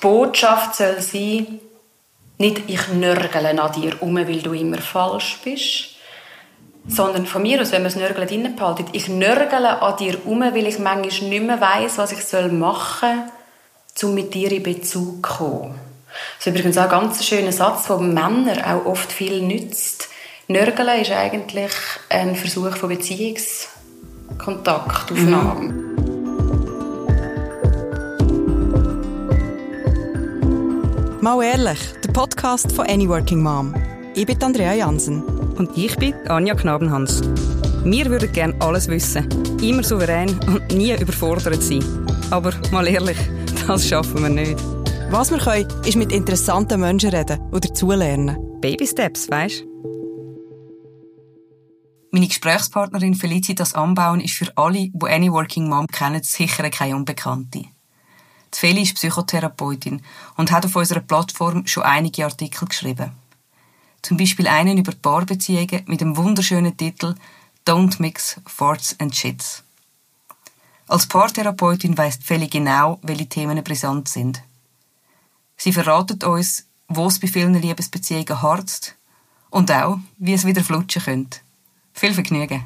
Botschaft soll sein, nicht ich nörgele an dir um, weil du immer falsch bist, sondern von mir aus, wenn man das Nörgeln drinnen behaltet, ich nörgele an dir um, weil ich manchmal nicht mehr weiss, was ich machen soll, um mit dir in Bezug zu kommen. Das ist übrigens auch ein ganz schöner Satz, der Männer auch oft viel nützt. Nörgeln ist eigentlich ein Versuch von Beziehungskontaktaufnahme. Mhm. Mal ehrlich, der Podcast von Any Working Mom. Ich bin Andrea Jansen. Und ich bin Anja Knabenhans. Wir würden gerne alles wissen, immer souverän und nie überfordert sein. Aber mal ehrlich, das schaffen wir nicht. Was wir können, ist mit interessanten Menschen reden oder zulernen. Baby Steps, weißt Meine Gesprächspartnerin Felicitas Anbauen ist für alle, die Any Working Mom kennen, sicher keine Unbekannte. Feli ist Psychotherapeutin und hat auf unserer Plattform schon einige Artikel geschrieben. Zum Beispiel einen über Paarbeziehungen mit dem wunderschönen Titel Don't Mix Farts and Shits. Als Paartherapeutin weiss Feli genau, welche Themen brisant sind. Sie verratet uns, wo es bei vielen Liebesbeziehungen harzt und auch, wie es wieder flutschen könnte. Viel Vergnügen!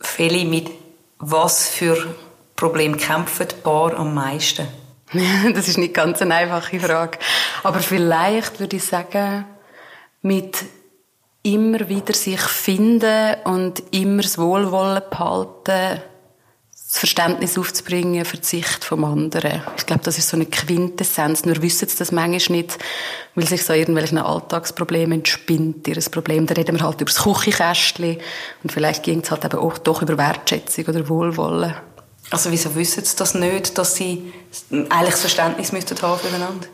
Feli, mit was für Probleme kämpfen die Paar am meisten? das ist nicht ganz eine einfache Frage. Aber vielleicht würde ich sagen, mit immer wieder sich finden und immer das Wohlwollen behalten, das Verständnis aufzubringen für die Sicht vom anderen. Ich glaube, das ist so eine Quintessenz. Nur wissen sie das manchmal nicht, weil sich so irgendwelchen Alltagsproblemen entspinnt, ihr Problem. Da reden wir halt über das Küchenkästchen und vielleicht ging es halt eben auch doch über Wertschätzung oder Wohlwollen. Also wieso wissen sie das nicht, dass sie eigentlich das Verständnis müssten haben füreinander?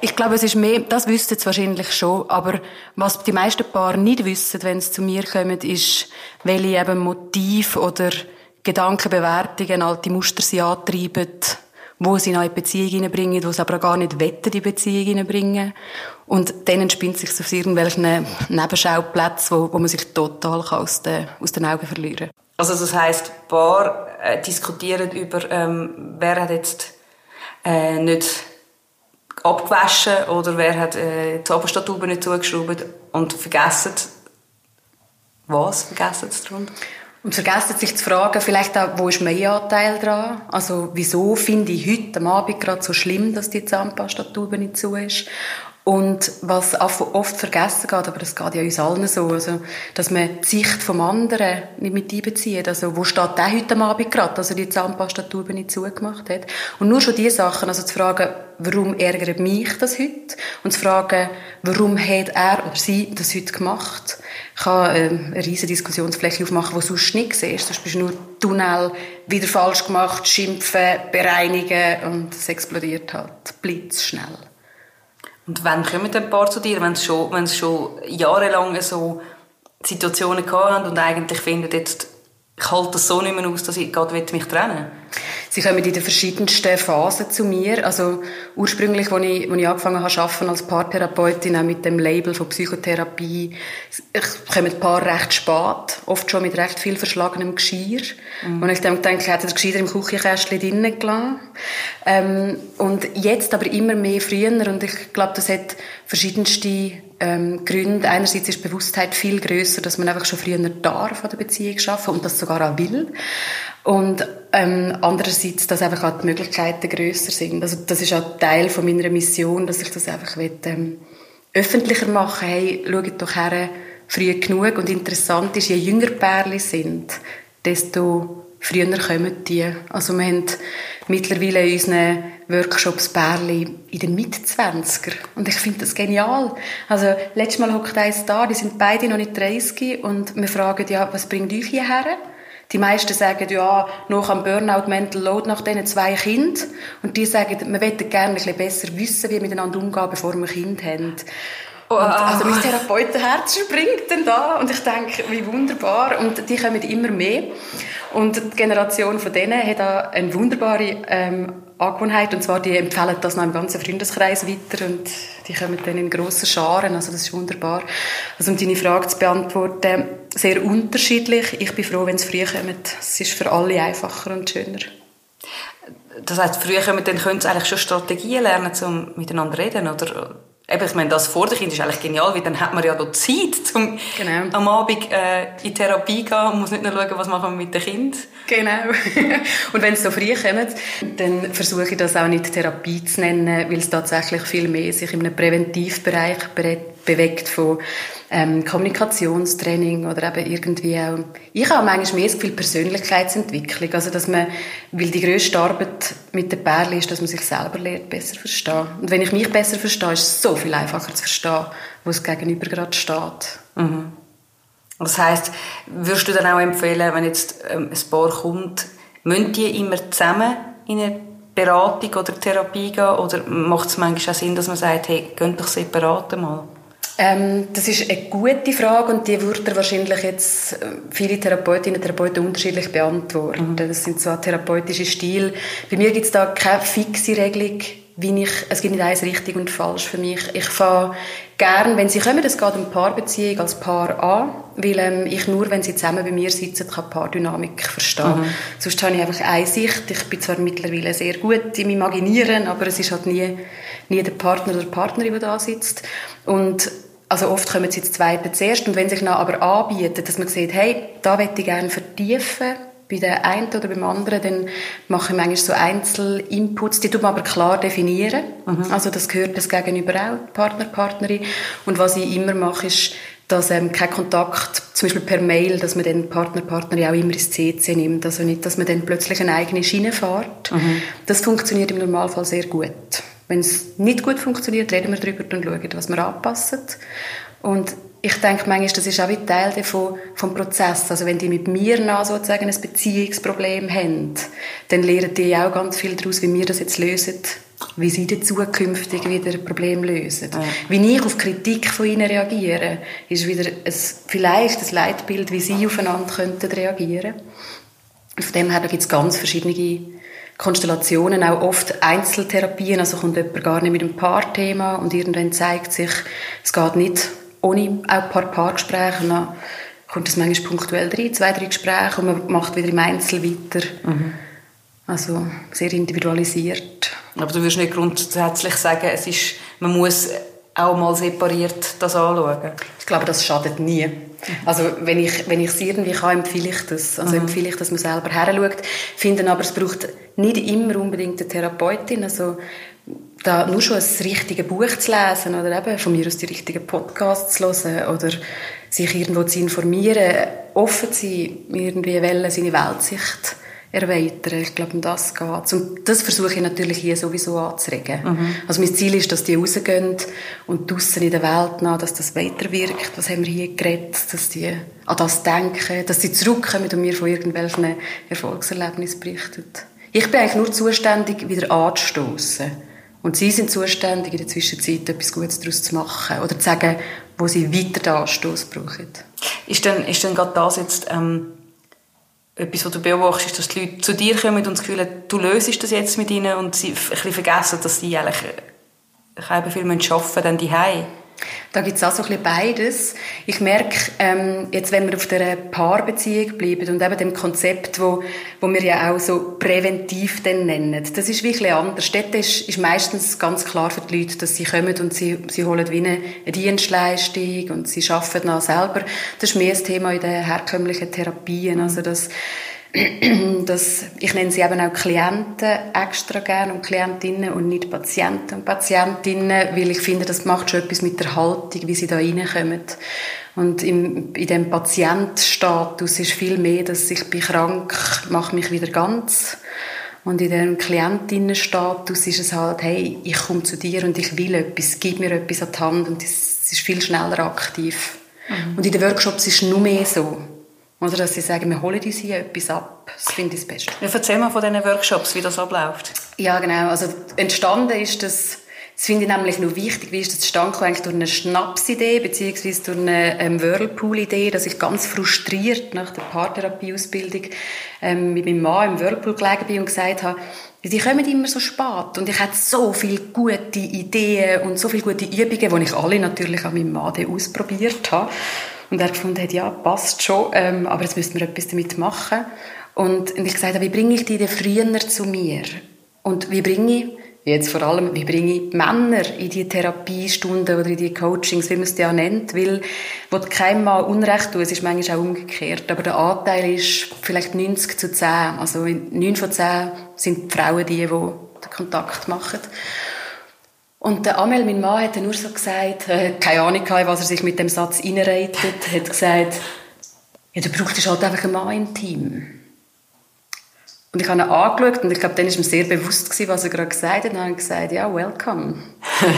Ich glaube, es ist mehr, das wüssten sie wahrscheinlich schon, aber was die meisten Paare nicht wissen, wenn sie zu mir kommen, ist, welche eben Motiv oder Gedankenbewertungen, alte Muster sie antreiben, wo sie in eine Beziehung hineinbringen, wo sie aber gar nicht wetten, die Beziehung hineinbringen. Und dann entspinnt sich auf irgendwelchen Nebenschauplätzen, wo, wo man sich total aus den, aus den Augen verlieren kann. Also das heisst, Paar äh, diskutieren über, ähm, wer hat jetzt äh, nicht abgewaschen oder wer hat äh, die Oberstatube nicht zugeschraubt und vergessen, was vergessen sie darunter? Und vergessen sich zu fragen, vielleicht auch, wo ist mein Anteil dran? Also, wieso finde ich heute am Abend gerade so schlimm, dass die Zahnpastatube nicht zu ist? Und was oft vergessen geht, aber das geht ja uns allen so, also, dass man die Sicht vom anderen nicht mit einbezieht. Also, wo steht der heute Abend gerade, dass er die Zahnpastatube nicht zugemacht hat? Und nur schon diese Sachen, also zu fragen, warum ärgert mich das heute? Und zu fragen, warum hat er oder sie das heute gemacht? kann ähm, eine riesige Diskussionsfläche aufmachen, die du sonst nicht siehst. Sonst bist du nur Tunnel, wieder falsch gemacht, schimpfen, bereinigen und es explodiert halt blitzschnell. Und wann kommen ein paar zu dir, wenn sie schon, schon jahrelang so Situationen gehabt haben und eigentlich finden, jetzt ich halte das so nicht mehr aus, dass ich gerade mich trennen will? Sie kommen in den verschiedensten Phasen zu mir. Also ursprünglich, als ich, als ich angefangen habe arbeiten als Paartherapeutin, auch mit dem Label von Psychotherapie, kommen ein Paar recht spät, oft schon mit recht viel verschlagenem Geschirr. Mhm. Und ich dann denke, ich hätte das Geschirr im Küchenkästchen drinnen gelassen. Ähm, und jetzt aber immer mehr früher. Und ich glaube, das hat verschiedenste ähm, Gründe. Einerseits ist Bewusstheit viel größer, dass man einfach schon früher darf an der Beziehung schaffen und das sogar auch will. Und ähm, andererseits, dass einfach auch die Möglichkeiten größer sind. Also das ist auch Teil von meiner Mission, dass ich das einfach will, ähm, öffentlicher machen Hey, schaut doch her, früh genug. Und interessant ist, je jünger Pärchen sind, desto früher kommen die. Also wir haben mittlerweile in unseren Workshops Bärli in den Mitzwanziger. Und ich finde das genial. Also, letztes Mal hockt eins da, die sind beide noch nicht 30 und wir fragen, ja, was bringt euch hierher? Die meisten sagen, ja, noch am Burnout, Mental Load nach diesen zwei Kindern. Und die sagen, wir möchten gerne ein bisschen besser wissen, wie wir miteinander umgehen, bevor wir Kinder haben. Und also mein Therapeutenherz springt dann da und ich denke, wie wunderbar. Und die kommen immer mehr. Und die Generation von denen hat auch eine wunderbare ähm, Angewohnheit, und zwar, die empfehlen das noch im ganzen Freundeskreis weiter und die kommen dann in grossen Scharen, also das ist wunderbar. Also um deine Frage zu beantworten, sehr unterschiedlich. Ich bin froh, wenn es früh kommt. Es ist für alle einfacher und schöner. das heißt, früher können, dann können sie eigentlich schon Strategien lernen, um miteinander reden, oder? Eben, ich meine, das vor der Kind ist eigentlich genial, weil dann hat man ja noch Zeit, um genau. am Abend äh, in Therapie zu gehen und muss nicht nur schauen, was machen wir mit dem Kind. Genau. und wenn es so früh kommt, dann versuche ich das auch nicht Therapie zu nennen, weil es tatsächlich viel mehr sich in einem Präventivbereich bewegt von ähm, Kommunikationstraining oder eben irgendwie auch, ich habe manchmal mehr das Gefühl Persönlichkeitsentwicklung, also dass man, weil die grösste Arbeit mit der Perle ist, dass man sich selber lernt, besser verstehen. Und wenn ich mich besser verstehe, ist es so viel einfacher zu verstehen, wo es gegenüber gerade steht. Mhm. Das heißt, würdest du dann auch empfehlen, wenn jetzt ähm, ein Paar kommt, müssen die immer zusammen in eine Beratung oder Therapie gehen oder macht es manchmal auch Sinn, dass man sagt, hey, geht doch separat mal? Ähm, das ist eine gute Frage und die würde wahrscheinlich jetzt äh, viele Therapeutinnen und Therapeuten unterschiedlich beantworten. Mhm. Das sind so therapeutische Stile. Bei mir gibt es da keine fixe Regelung, wie ich, es gibt nicht eins richtig und falsch für mich. Ich fange gern, wenn sie kommen, es geht um Paarbeziehung als Paar an, weil ähm, ich nur, wenn sie zusammen bei mir sitzen, kann Paardynamik verstehen. Mhm. Sonst habe ich einfach eine Sicht. Ich bin zwar mittlerweile sehr gut im Imaginieren, aber es ist halt nie, nie der Partner oder die Partnerin, die da sitzt. Und also oft kommen sie zu zweiten zuerst und wenn sich dann aber anbietet, dass man sieht, hey, da möchte ich gerne vertiefen, bei der einen oder beim anderen, dann mache ich manchmal so Einzelinputs, die tut man aber klar definieren. Mhm. Also das gehört das Gegenüber auch, Partner, Partnerin. Und was ich immer mache, ist, dass ähm, kein Kontakt, zum Beispiel per Mail, dass man den Partner, Partnerin auch immer ins CC nimmt. Also nicht, dass man dann plötzlich eine eigene Schiene fährt. Mhm. Das funktioniert im Normalfall sehr gut. Wenn es nicht gut funktioniert, reden wir darüber und schauen, was wir anpassen. Und ich denke manchmal, das ist auch ein Teil davon, vom Prozess. Also wenn die mit mir nach sozusagen ein Beziehungsproblem haben, dann lernen die auch ganz viel daraus, wie wir das jetzt lösen, wie sie dann zukünftig wieder ein Problem lösen. Ja. Wie ich auf Kritik von ihnen reagiere, ist wieder ein, vielleicht ein Leitbild, wie sie aufeinander könnten reagieren. Von dem her gibt es ganz verschiedene Konstellationen, auch oft Einzeltherapien, also kommt jemand gar nicht mit einem Paarthema und irgendwann zeigt sich, es geht nicht ohne auch ein paar Paargespräche und dann kommt es manchmal punktuell rein, zwei, drei Gespräche und man macht wieder im Einzel weiter. Mhm. Also sehr individualisiert. Aber du würdest nicht grundsätzlich sagen, es ist, man muss auch mal separiert das anschauen? Ich glaube, das schadet nie. Also wenn ich wenn ich es irgendwie kann, empfehle ich das. Also mhm. empfehle ich, dass man selber heranschaut. Finde aber, es braucht nicht immer unbedingt eine Therapeutin. Also da nur schon ein richtiges Buch zu lesen oder eben von mir aus die richtigen Podcasts zu hören oder sich irgendwo zu informieren, offen zu sein, irgendwie wollen, seine Weltsicht erweitern. Ich glaube, um das geht Und das versuche ich natürlich hier sowieso anzuregen. Mhm. Also mein Ziel ist, dass die rausgehen und draussen in der Welt nach, dass das weiterwirkt. Was haben wir hier geredet? Dass die an das denken, dass sie zurückkommen und mir von irgendwelchen Erfolgserlebnissen berichten. Ich bin eigentlich nur zuständig, wieder anzustoßen. Und sie sind zuständig, in der Zwischenzeit etwas Gutes daraus zu machen oder zu sagen, wo sie weiter den Anstoß brauchen. Ist denn, ist denn gerade das jetzt ähm, etwas, was du beobachtest, dass die Leute zu dir kommen und das Gefühl haben, du löst das jetzt mit ihnen und sie ein bisschen vergessen, dass sie eigentlich äh, viel arbeiten müssen, dann die da gibt es auch so ein bisschen beides. Ich merke, ähm, jetzt wenn wir auf der Paarbeziehung bleiben und eben dem Konzept, wo, wo wir ja auch so präventiv dann nennen, das ist wirklich anders. Dort ist, ist meistens ganz klar für die Leute, dass sie kommen und sie, sie holen wie eine Dienstleistung und sie arbeiten dann selber. Das ist mehr das Thema in den herkömmlichen Therapien, also das dass ich nenne sie eben auch Klienten extra gern und Klientinnen und nicht Patienten und Patientinnen, weil ich finde, das macht schon etwas mit der Haltung, wie sie da reinkommen. Und im, in dem Patientstatus ist viel mehr, dass ich bin krank, mache mich wieder ganz. Und in dem Klientinnenstatus ist es halt, hey, ich komme zu dir und ich will etwas, gib mir etwas an die Hand und es ist viel schneller aktiv. Mhm. Und in den Workshops ist es nur mehr so. Oder dass sie sagen, wir holen uns hier etwas ab. Das finde ich das Beste. Ja, erzähl mal von diesen Workshops, wie das abläuft. Ja, genau. Also entstanden ist das, das finde ich nämlich noch wichtig, wie ist das entstanden eigentlich durch eine Schnapsidee, beziehungsweise durch eine ähm, Whirlpool-Idee, dass ich ganz frustriert nach der Paartherapieausbildung ähm, mit meinem Mann im Whirlpool gelegen bin und gesagt habe, die kommen immer so spät und ich hatte so viele gute Ideen und so viele gute Übungen, die ich alle natürlich an meinem Mann ausprobiert habe. Und er gefunden hat, ja, passt schon, ähm, aber jetzt müssen wir etwas damit machen. Und, und ich gesagt habe, wie bringe ich die denn früher zu mir? Und wie bringe ich jetzt vor allem, wie bringe ich Männer in die Therapiestunden oder in die Coachings, wie man es ja nennt, weil, wo keinem mal Unrecht tun, es ist manchmal auch umgekehrt, aber der Anteil ist vielleicht 90 zu 10, also 9 von 10 sind die Frauen die, die den Kontakt machen. Und der Amel, mein Mann, hat nur so gesagt, äh, keine Ahnung, was er sich mit dem Satz einreitet, hat gesagt, ja, du brauchst halt einfach einen Mann im Team. Und ich habe ihn angeschaut und ich glaube, dann war ihm sehr bewusst, gewesen, was er gerade gesagt hat. Und dann habe ich gesagt, ja, welcome.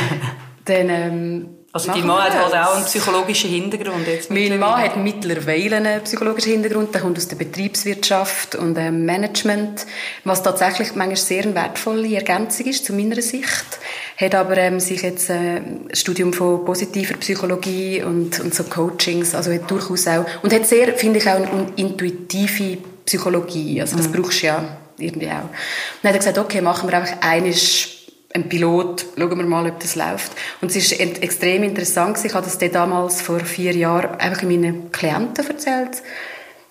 dann, ähm, also dein Mann hat halt auch einen psychologischen Hintergrund jetzt Mein Mann hat mittlerweile einen psychologischen Hintergrund. Der kommt aus der Betriebswirtschaft und ähm, Management, was tatsächlich manchmal sehr eine wertvolle Ergänzung ist zu meiner Sicht. Hat aber ähm, sich jetzt äh, ein Studium von positiver Psychologie und, und so Coachings, also hat durchaus auch und hat sehr, finde ich, auch eine intuitive Psychologie. Also das mhm. brauchst du ja irgendwie auch. Und dann hat er gesagt, okay, machen wir einfach eines ein Pilot, schauen wir mal, ob das läuft. Und es ist extrem interessant Ich habe das damals vor vier Jahren einfach meinen Klienten erzählt.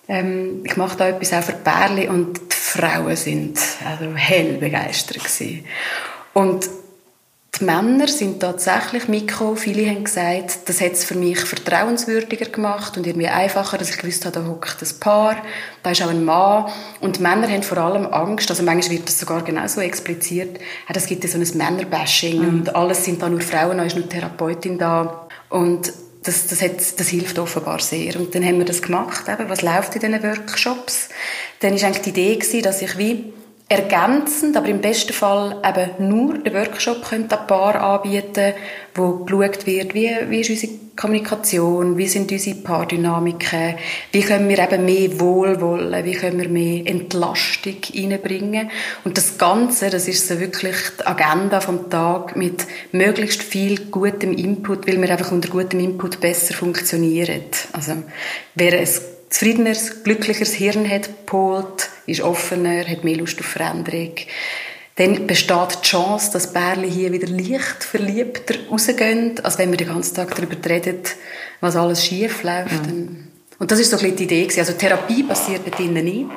Ähm, ich mache da etwas auch für Bärli und die Frauen sind also hell begeistert gewesen. Und die Männer sind tatsächlich Mikro. Viele haben gesagt, das hat es für mich vertrauenswürdiger gemacht und irgendwie einfacher, dass ich gewusst habe, da hockt ein Paar, da ist auch ein Mann. Und die Männer haben vor allem Angst, also manchmal wird das sogar genauso expliziert, es gibt ja so ein Männerbashing mhm. und alles sind da nur Frauen, da ist nur Therapeutin da. Und das, das, hat, das hilft offenbar sehr. Und dann haben wir das gemacht, eben, was läuft in diesen Workshops. Dann war eigentlich die Idee, gewesen, dass ich wie ergänzend, aber im besten Fall eben nur den Workshop könnte ein Paar anbieten, wo geschaut wird, wie, wie ist unsere Kommunikation, wie sind unsere Paardynamiken, wie können wir eben mehr Wohlwollen, wie können wir mehr Entlastung reinbringen. Und das Ganze, das ist so wirklich die Agenda vom Tag mit möglichst viel gutem Input, weil wir einfach unter gutem Input besser funktionieren. Also, wer ein zufriedeneres, glücklicheres Hirn hat, polt, ist offener, hat mehr Lust auf Veränderung. Dann besteht die Chance, dass Bärli hier wieder leicht verliebter rausgehen, als wenn wir den ganzen Tag darüber reden, was alles schief läuft. Mhm. Und das ist so ein bisschen die Idee. Also Therapie passiert dort drinnen nicht,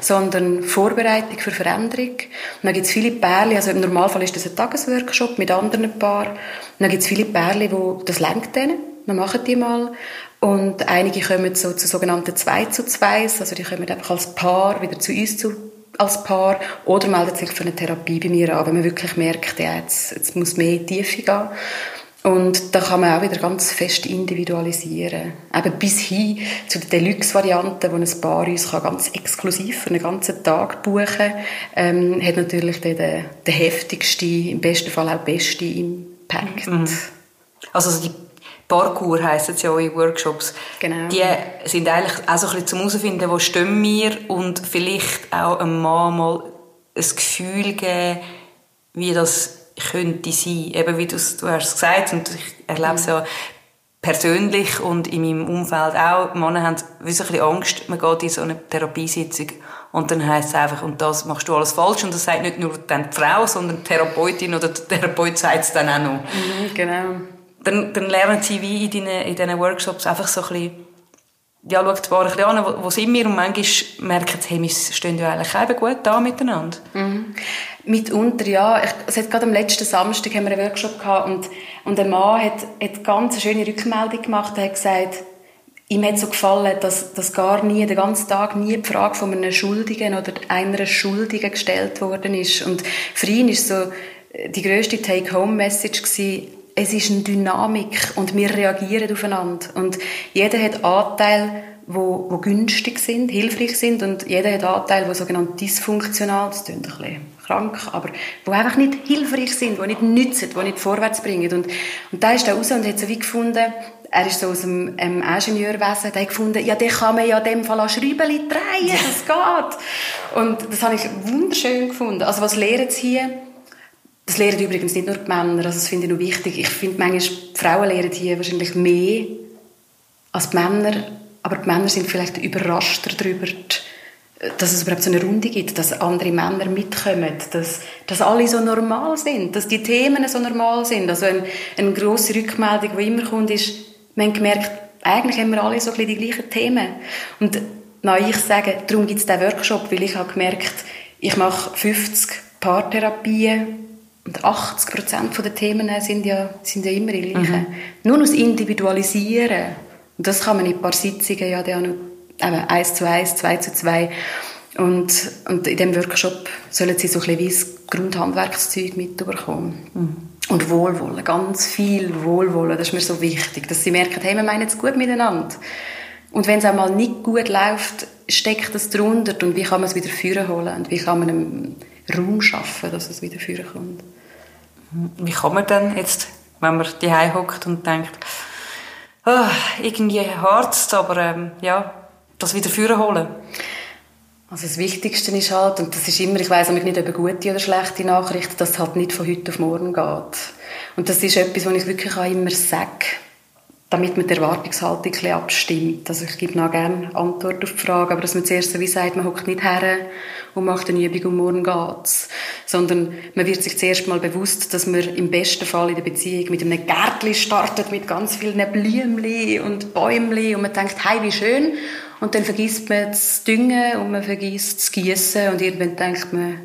sondern Vorbereitung für Veränderung. Und dann gibt es viele Pärchen, also im Normalfall ist das ein Tagesworkshop mit anderen Paaren. Und dann gibt es viele Pärchen, wo das lenkt denen. Wir machen die mal. Und einige kommen so zu sogenannten 2 zu 2, also die kommen einfach als Paar wieder zu uns zu, als Paar oder melden sich für eine Therapie bei mir an, wenn man wirklich merkt, ja, jetzt, jetzt muss mehr Tiefe gehen. Und da kann man auch wieder ganz fest individualisieren. Eben bis hin zu der Deluxe-Variante, wo ein Paar uns kann ganz exklusiv für einen ganzen Tag buchen kann, ähm, hat natürlich den, den, den heftigsten, im besten Fall auch beste Impact. Mhm. Also die Parkour heissen es ja in Workshops. Genau. Die sind eigentlich auch so ein bisschen zum herausfinden, wo stehen wir und vielleicht auch einem Mann mal ein Gefühl geben, wie das könnte sein. Eben wie du, du hast es gesagt und ich erlebe es ja persönlich und in meinem Umfeld auch. Männer haben ein bisschen Angst, man geht in so eine Therapiesitzung und dann heisst es einfach, und das machst du alles falsch. Und das sagt nicht nur dann die Frau, sondern die Therapeutin oder der Therapeut sagt es dann auch noch. Mhm, genau dann, dann lernen sie wie in diesen, in diesen Workshops einfach so ein bisschen, ja, schaut zwar ein bisschen an, wo, wo sind wir, und manchmal merken sie, hey, wir stehen ja eigentlich eben gut da miteinander. Mhm. Mitunter, ja. Ich, es hat gerade am letzten Samstag haben wir einen Workshop gehabt und, und ein Mann hat, hat ganz eine schöne Rückmeldung gemacht. Er hat gesagt, ihm hat so gefallen, dass, dass gar nie, den ganzen Tag nie die Frage von einem Schuldigen oder einer Schuldigen gestellt worden ist. Und für ihn ist so die grösste Take-Home-Message gewesen, es ist eine Dynamik und wir reagieren aufeinander. Und jeder hat Anteile, wo, wo günstig sind, hilfreich sind und jeder hat Anteile, die sogenannt dysfunktional, das klingt ein bisschen krank, aber wo einfach nicht hilfreich sind, die nicht nützen, die nicht vorwärts bringen. Und, und da ist er raus und hat so wie gefunden, er ist so aus dem ähm, Ingenieurwesen, der hat gefunden, ja, den kann man ja in dem Fall an Schräubchen drehen, das geht. Und das habe ich wunderschön gefunden. Also was lernen sie hier? Das lehren übrigens nicht nur die Männer, also das finde ich noch wichtig. Ich finde manchmal, die Frauen lehren hier wahrscheinlich mehr als die Männer, aber die Männer sind vielleicht überraschter darüber, dass es überhaupt so eine Runde gibt, dass andere Männer mitkommen, dass, dass alle so normal sind, dass die Themen so normal sind. Also eine, eine grosse Rückmeldung, die immer kommt, ist, wir haben gemerkt, eigentlich haben wir alle so ein bisschen die gleichen Themen. Und na, ich sage, darum gibt es diesen Workshop, weil ich habe gemerkt, ich mache 50 Paartherapie und 80 Prozent der Themen sind ja, sind ja immer die gleichen. Mhm. Nur das Individualisieren, und das kann man in ein paar Sitzungen ja dann eben eins zu eins, zwei zu zwei und, und in diesem Workshop sollen sie so ein bisschen wie Grundhandwerkszeug mitbekommen. Mhm. Und Wohlwollen, ganz viel Wohlwollen, das ist mir so wichtig, dass sie merken, hey, wir meinen es gut miteinander. Und wenn es einmal nicht gut läuft, steckt das drunter und wie kann man es wieder führen holen und wie kann man einen Raum schaffen, dass es wieder führen kommt. Wie kann man denn jetzt, wenn man die hockt und denkt, oh, irgendwie hart, aber ähm, ja, das wieder führen holen? Also das Wichtigste ist halt, und das ist immer, ich weiß nicht, ob gute oder schlechte Nachricht, dass es halt nicht von heute auf morgen geht. Und das ist etwas, was ich wirklich auch immer sage damit man die Erwartungshaltung ein abstimmt. Also ich gebe noch gerne Antwort auf die Frage, aber dass man zuerst so wie sagt, man hockt nicht her und macht eine Übung und morgen geht's. Sondern man wird sich zuerst mal bewusst, dass man im besten Fall in der Beziehung mit einem Gärtli startet, mit ganz vielen Blümchen und Bäumchen und man denkt, hey, wie schön. Und dann vergisst man das Düngen und man vergisst das Gießen und irgendwann denkt man,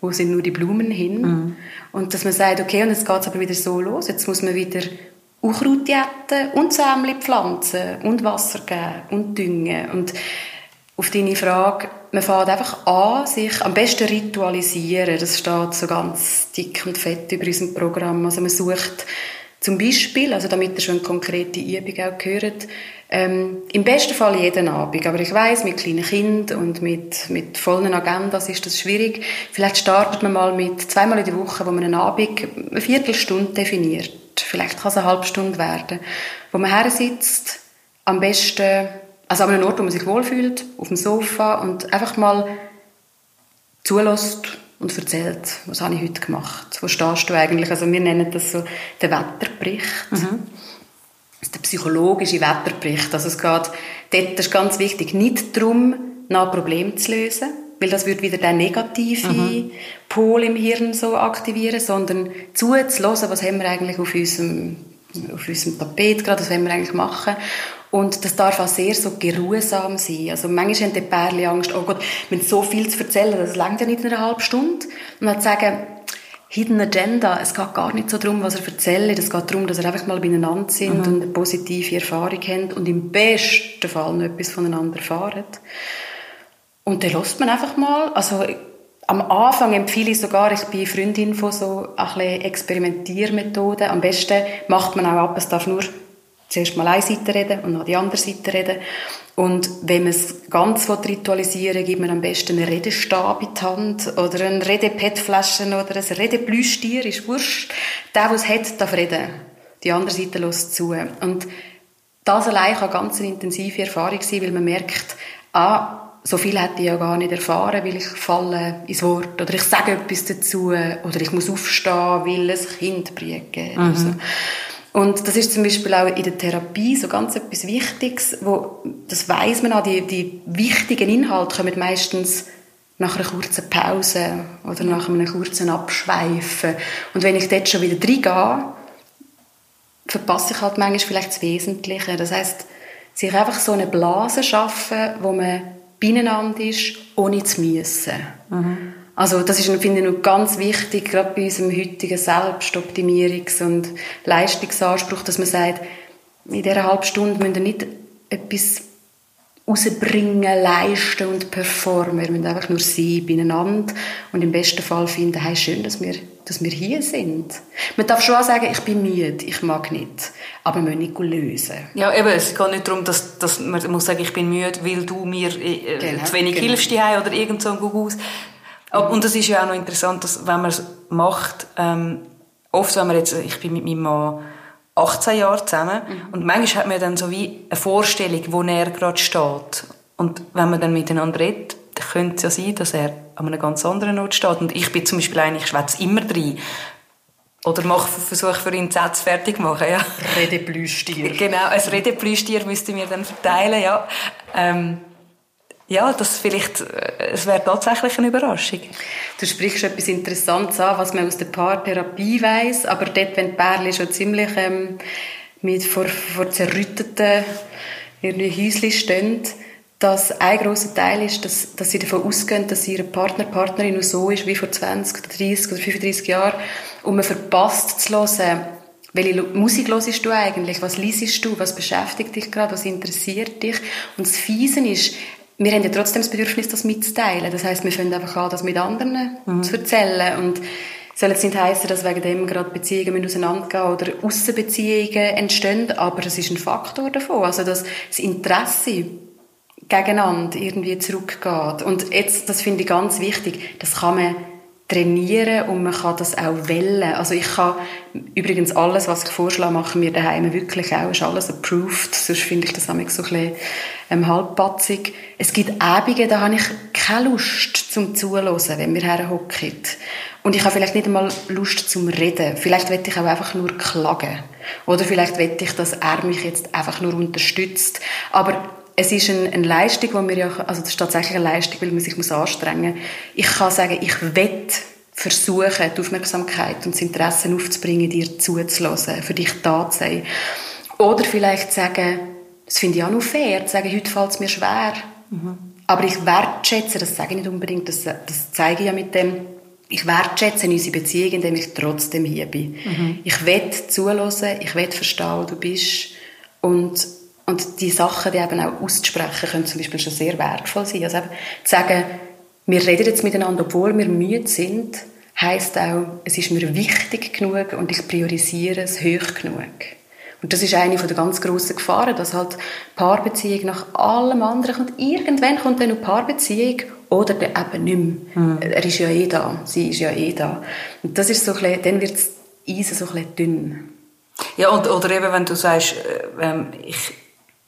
wo sind nur die Blumen hin? Mhm. Und dass man sagt, okay, und jetzt geht's aber wieder so los, jetzt muss man wieder Unkraut jäten und Sämli pflanzen und Wasser geben und düngen. Und auf deine Frage, man fängt einfach an, sich am besten ritualisieren. Das steht so ganz dick und fett über unserem Programm. Also man sucht zum Beispiel, also damit ihr schon konkrete Übung auch gehört, ähm, im besten Fall jeden Abend. Aber ich weiß, mit kleinen Kindern und mit, mit vollen Agendas ist das schwierig. Vielleicht startet man mal mit zweimal in der Woche, wo man einen Abend eine Viertelstunde definiert vielleicht kann es eine halbe Stunde werden, wo man her sitzt, am besten, also an einem Ort, wo man sich wohlfühlt, auf dem Sofa und einfach mal zulässt und erzählt, was habe ich heute gemacht, wo stehst du eigentlich, also wir nennen das so den Wetterbericht. Mhm. Das ist der psychologische Wetterbericht, also es geht, dort ist ganz wichtig, nicht darum, nach Problem zu lösen, weil das würde wieder den negativen mhm. Pol im Hirn so aktivieren, sondern zuzulassen, was haben wir eigentlich auf unserem, auf unserem Tapet gerade, was wollen wir eigentlich machen. Und das darf auch sehr so geruhsam sein. Also manchmal haben die Pärchen Angst, oh Gott, wir haben so viel zu erzählen, das langt ja nicht in einer halben Stunde. Und dann sagen, Hidden Agenda, es geht gar nicht so darum, was er erzählt, es geht darum, dass er einfach mal beieinander sind mhm. und eine positive Erfahrung haben und im besten Fall noch etwas voneinander erfahren. Und dann lässt man einfach mal. Also, am Anfang empfehle ich sogar, ich bin Freundin von so ein bisschen Experimentiermethoden. Am besten macht man auch ab, es darf nur zuerst mal eine Seite reden und dann die andere Seite reden. Und wenn man es ganz ritualisieren will, gibt man am besten einen Redestab in die Hand oder eine Redepetflasche oder ein Redeplüschtier, ist wurscht. Der, der es hat, darf reden. Die andere Seite lässt zu. Und das allein kann ganz eine intensive Erfahrung sein, weil man merkt, ah, so viel hätte ich ja gar nicht erfahren, weil ich falle ins Wort oder ich sage etwas dazu oder ich muss aufstehen, weil es Kind geht. Mhm. So. Und das ist zum Beispiel auch in der Therapie so ganz etwas Wichtiges, wo, das weiß man auch, die, die wichtigen Inhalte kommen meistens nach einer kurzen Pause oder nach einem kurzen Abschweifen. Und wenn ich dort schon wieder reingehe, verpasse ich halt manchmal vielleicht das Wesentliche. Das heißt, sich einfach so eine Blase schaffen, wo man ist, ohne zu müssen. Mhm. Also das ist, finde ich, noch ganz wichtig, gerade bei unserem heutigen Selbstoptimierungs- und Leistungsanspruch, dass man sagt, in dieser halben Stunde müssen wir nicht etwas rausbringen, leisten und performen. Wir müssen einfach nur sein, beieinander und im besten Fall finden, hey, schön, dass wir, dass wir hier sind. Man darf schon auch sagen, ich bin müde, ich mag nicht aber wir müssen nicht lösen. Ja, eben, es geht nicht darum, dass, dass man muss sagen, ich bin müde, weil du mir äh, genau, zu wenig genau. hilfst oder irgend so ein Gugus. Und es ist ja auch noch interessant, dass wenn man es macht, ähm, oft, wenn man jetzt, ich bin mit meinem Mann 18 Jahre zusammen mhm. und manchmal hat man dann so wie eine Vorstellung, wo er gerade steht. Und wenn man dann miteinander redet, dann könnte es ja sein, dass er an einem ganz anderen Ort steht. Und ich bin zum Beispiel eigentlich, ich schwätze immer drin. Oder versuche für ihn Sätze fertig zu machen, ja. Redeplüschtier. Genau, ein Redeplüschtier müsste mir dann verteilen, ja. Ähm, ja, das vielleicht, äh, es wäre tatsächlich eine Überraschung. Du sprichst etwas Interessantes an, was man aus der Paartherapie weiß, aber dort, wenn die Pärchen schon ziemlich ähm, mit vor, vor zerrütteten Häuschen stehen, dass ein grosser Teil ist, dass, dass sie davon ausgehen, dass ihre Partner, Partnerin nur so ist wie vor 20 oder 30 oder 35 Jahren und man verpasst zu hören, welche Musik hörst du eigentlich? Was liest du? Was beschäftigt dich gerade? Was interessiert dich? Und das Fiese ist, wir haben ja trotzdem das Bedürfnis, das mitzuteilen. Das heißt, wir fangen einfach an, das mit anderen mhm. zu erzählen. Und soll jetzt nicht heißen, dass wegen dem gerade Beziehungen auseinandergehen oder Aussenbeziehungen entstehen, aber es ist ein Faktor davon. Also, dass das Interesse gegeneinander irgendwie zurückgeht. Und jetzt, das finde ich ganz wichtig, das kann man trainieren und man kann das auch wählen. Also ich kann übrigens alles, was ich vorschlage, machen wir daheim wirklich auch. Ist alles approved. Sonst finde ich das auch so ein bisschen ähm, halbpatzig. Es gibt Abende, da habe ich keine Lust zum Zuhören, wenn wir herhocken. Und ich habe vielleicht nicht einmal Lust zum Reden. Vielleicht will ich auch einfach nur klagen. Oder vielleicht will ich, dass er mich jetzt einfach nur unterstützt. Aber es ist eine, eine Leistung, die wir ja, also das ist tatsächlich eine Leistung, weil man sich muss anstrengen muss. Ich kann sagen, ich will versuchen, die Aufmerksamkeit und das Interesse aufzubringen, dir zuzulassen, für dich da zu sein. Oder vielleicht sagen, das finde ich auch noch fair, zu sagen, heute fällt es mir schwer. Mhm. Aber ich wertschätze, das sage ich nicht unbedingt, das, das zeige ich ja mit dem, ich wertschätze unsere Beziehung, indem ich trotzdem hier bin. Mhm. Ich will zulassen, ich will verstehen, wo du bist. Und und die Sachen, die eben auch auszusprechen, können zum Beispiel schon sehr wertvoll sein. Also eben zu sagen, wir reden jetzt miteinander, obwohl wir müde sind, heißt auch, es ist mir wichtig genug und ich priorisiere es hoch genug. Und das ist eine von der ganz grossen Gefahren, dass halt Paarbeziehung nach allem anderen kommt. Irgendwann kommt dann noch Paarbeziehung oder dann eben nicht mehr. Mhm. Er ist ja eh da, sie ist ja eh da. Und das ist so ein bisschen, dann wird das Eisen so ein bisschen dünn. Ja, und, oder eben, wenn du sagst, äh, ähm, ich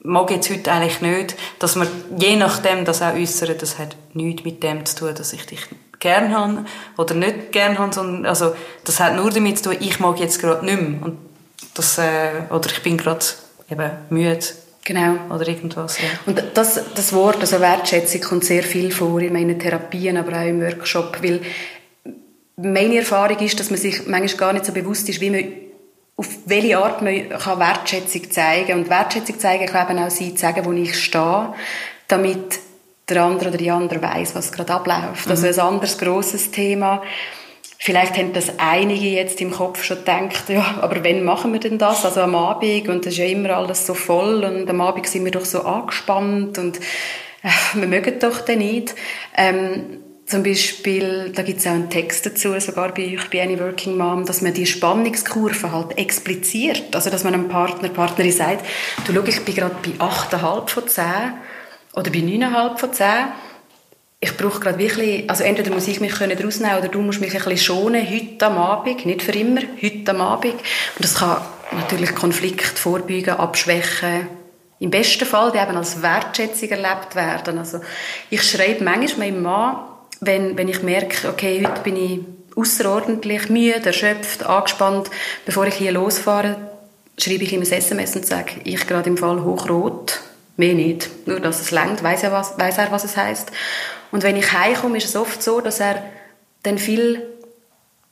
mag jetzt heute eigentlich nicht, dass man je nachdem das auch äußern, das hat nichts mit dem zu tun, dass ich dich gern habe oder nicht gern habe, sondern also, das hat nur damit zu tun, ich mag jetzt gerade nicht mehr. Und das, äh, oder ich bin gerade eben müde. Genau. Oder irgendwas, ja. Und das, das Wort, also Wertschätzung, kommt sehr viel vor in meinen Therapien, aber auch im Workshop, weil meine Erfahrung ist, dass man sich manchmal gar nicht so bewusst ist, wie man auf welche Art man kann Wertschätzung zeigen kann. Und Wertschätzung zeigen kann eben auch sein, sagen, wo ich stehe, damit der andere oder die andere weiß, was gerade abläuft. Also mhm. Also ein anderes grosses Thema. Vielleicht haben das einige jetzt im Kopf schon gedacht, ja, aber wann machen wir denn das? Also am Abend und das ist ja immer alles so voll und am Abend sind wir doch so angespannt und äh, wir mögen doch den nicht. Ähm, zum Beispiel, da gibt es auch einen Text dazu, sogar bei euch, bei Any Working Mom, dass man die Spannungskurve halt expliziert. Also, dass man einem Partner, Partnerin sagt, du schau, ich bin gerade bei 8,5 von 10 oder bei 9,5 von 10. Ich brauche gerade wirklich, also entweder muss ich mich können rausnehmen oder du musst mich ein bisschen schonen, heute am Abend, nicht für immer, heute am Abend. Und das kann natürlich Konflikt vorbeugen, abschwächen, im besten Fall die eben als Wertschätzung erlebt werden. Also ich schreibe manchmal meinem Mann, wenn, wenn ich merke, okay, heute bin ich außerordentlich müde, erschöpft, angespannt, bevor ich hier losfahre, schreibe ich ihm ein SMS und sage, ich gerade im Fall hochrot, mehr nicht. Nur, dass es längt, weiß er, was, weiß er, was es heißt. Und wenn ich heimkomme, ist es oft so, dass er dann viel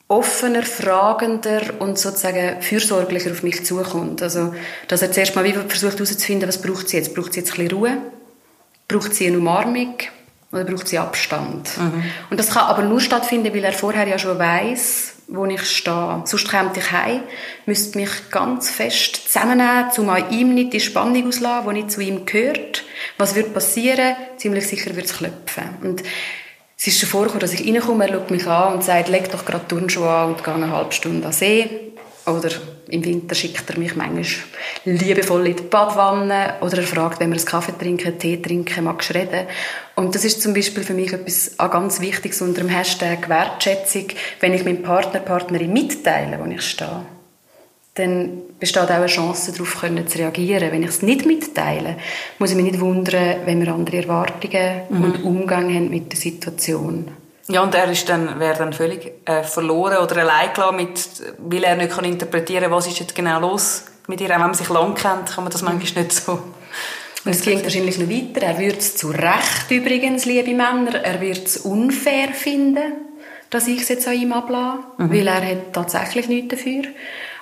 offener, fragender und sozusagen fürsorglicher auf mich zukommt. Also, dass er zuerst mal versucht herauszufinden, was braucht sie jetzt? Braucht sie jetzt ein bisschen Ruhe? Braucht sie eine Umarmung? Oder braucht sie Abstand? Mhm. Und das kann aber nur stattfinden, weil er vorher ja schon weiß, wo ich stehe. Sonst käme ich heim, müsste mich ganz fest zusammennehmen, um an ihm nicht die Spannung auszulassen, die nicht zu ihm gehört. Was wird passieren? Ziemlich sicher wird es klopfen. Und es ist schon vorgekommen, dass ich reinkomme, er schaut mich an und sagt, leg doch gerade Turnschuhe an und gehe eine halbe Stunde an See. Oder im Winter schickt er mich manchmal liebevoll in die Badwanne oder er fragt, wenn wir einen Kaffee trinken, Tee trinken, magst du reden? Und das ist zum Beispiel für mich etwas ganz Wichtiges unter dem Hashtag Wertschätzung, wenn ich meinem Partner, Partnerin mitteile, wo ich stehe. Dann besteht auch eine Chance, darauf zu reagieren. Wenn ich es nicht mitteile, muss ich mich nicht wundern, wenn wir andere Erwartungen mhm. und Umgang haben mit der Situation haben. Ja, und er ist dann, wäre dann völlig äh, verloren oder allein gelassen, mit, weil er nicht kann interpretieren kann, was ist jetzt genau los mit ihr. Auch wenn man sich lang kennt, kann man das manchmal nicht so. Und es ging wahrscheinlich noch weiter. Er würde es zu Recht übrigens, liebe Männer, er würde es unfair finden, dass ich es jetzt an ihm ablasse, mhm. weil er hat tatsächlich nichts dafür.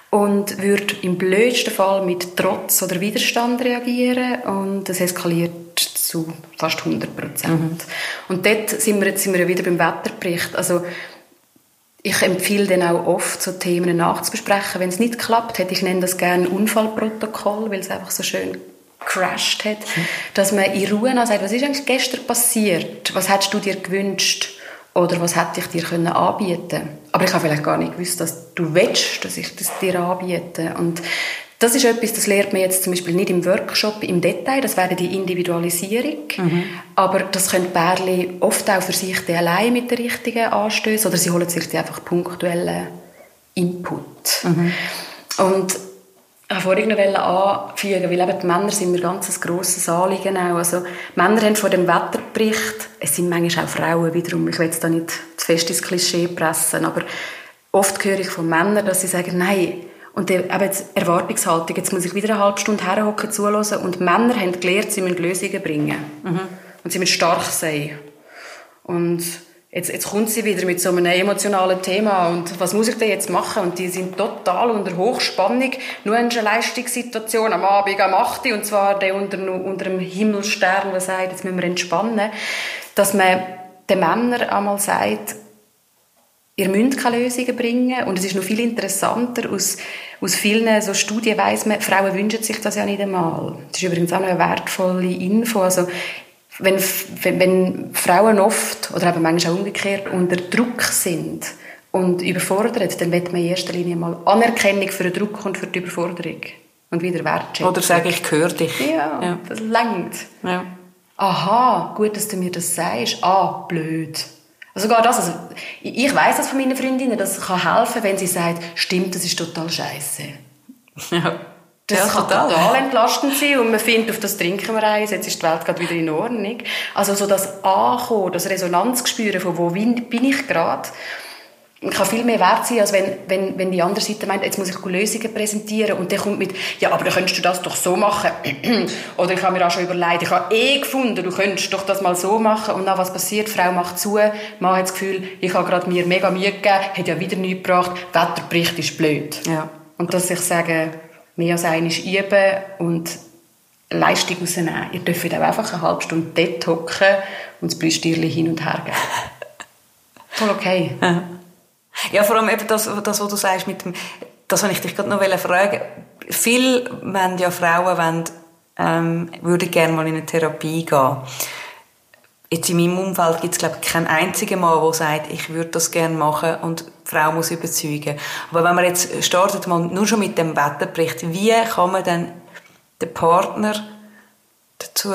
Und würde im blödsten Fall mit Trotz oder Widerstand reagieren und es eskaliert zu fast 100 Prozent. Mhm. Und dort sind wir, jetzt sind wir wieder beim Wetterbericht. Also, ich empfehle dann auch oft, so Themen nachzubesprechen. Wenn es nicht klappt, hätte ich nenne das gerne Unfallprotokoll, weil es einfach so schön crashed hat, mhm. dass man in Ruhe sagt, was ist eigentlich gestern passiert? Was hättest du dir gewünscht? Oder was hätte ich dir können anbieten Aber ich habe vielleicht gar nicht gewusst, dass du willst, dass ich das dir anbiete. Und das ist etwas, das lernt man jetzt zum Beispiel nicht im Workshop im Detail, das wäre die Individualisierung. Mhm. Aber das können Bärli oft auch für sich allein mit der richtigen anstößen oder sie holen sich einfach punktuellen Input. Mhm. Und ich wollte vorhin noch anfügen, weil eben die Männer sind mir ganz ein grosses Anliegen auch. Also, Männer haben vor dem Wetterbericht, es sind manchmal auch Frauen wiederum, ich will jetzt da nicht zu fest ins Klischee pressen, aber oft höre ich von Männern, dass sie sagen, nein, und die, eben jetzt Erwartungshaltung, jetzt muss ich wieder eine halbe Stunde herhocken, zuhören und Männer haben gelernt, sie müssen Lösungen bringen. Mhm. Und sie müssen stark sein. Und jetzt, jetzt kommt sie wieder mit so einem emotionalen Thema und was muss ich denn jetzt machen? Und die sind total unter Hochspannung, nur in einer Leistungssituation am Abend am 8. und zwar der unter, unter einem Himmelstern, der sagt, jetzt müssen wir entspannen, dass man den Männern einmal sagt, ihr müsst keine Lösungen bringen und es ist noch viel interessanter, aus, aus vielen so Studien weiss man, Frauen wünschen sich das ja nicht einmal. Das ist übrigens auch eine wertvolle Info, also wenn, wenn, wenn Frauen oft, oder eben manchmal auch umgekehrt, unter Druck sind und überfordert, dann wird man in erster Linie mal Anerkennung für den Druck und für die Überforderung. Und wieder Wertschätzung. Oder sage ich, höre dich. Ja, ja. das längt. Ja. Aha, gut, dass du mir das sagst. Ah, blöd. Also sogar das, also ich weiß das von meinen Freundinnen, das kann helfen, wenn sie sagt, stimmt, das ist total scheiße. Ja. Das ja, kann total. total entlastend sein und man findet, auf das trinken wir eins, jetzt ist die Welt gerade wieder in Ordnung. Also so das Ankommen, das Resonanzgespür von wo bin ich gerade, kann viel mehr wert sein, als wenn, wenn, wenn die andere Seite meint, jetzt muss ich Lösungen präsentieren und der kommt mit, ja, aber dann könntest du das doch so machen. Oder ich habe mir auch schon überlegt, ich habe eh gefunden, du könntest doch das mal so machen und dann was passiert, die Frau macht zu, man hat das Gefühl, ich habe gerade mir mega Mühe gegeben, hat ja wieder nichts gebracht, Wetterbericht ist blöd. Ja. Und dass ich sage, mehr als einmal üben und Leistung rausnehmen. Ihr dürft auch einfach eine halbe Stunde dort hocken und das Blüstierchen hin und her geben. Voll okay. Ja, vor allem eben das, das was du sagst mit dem, das wollte ich dich gerade noch fragen. Viele wenn ja Frauen wollen, ähm, würden gerne mal in eine Therapie gehen. Jetzt in meinem Umfeld gibt es, glaube ich, keinen einzigen Mann, der sagt, ich würde das gerne machen und die Frau muss überzeugen. Aber wenn man jetzt startet, mal nur schon mit dem Wetterbericht, wie kann man dann den Partner dazu,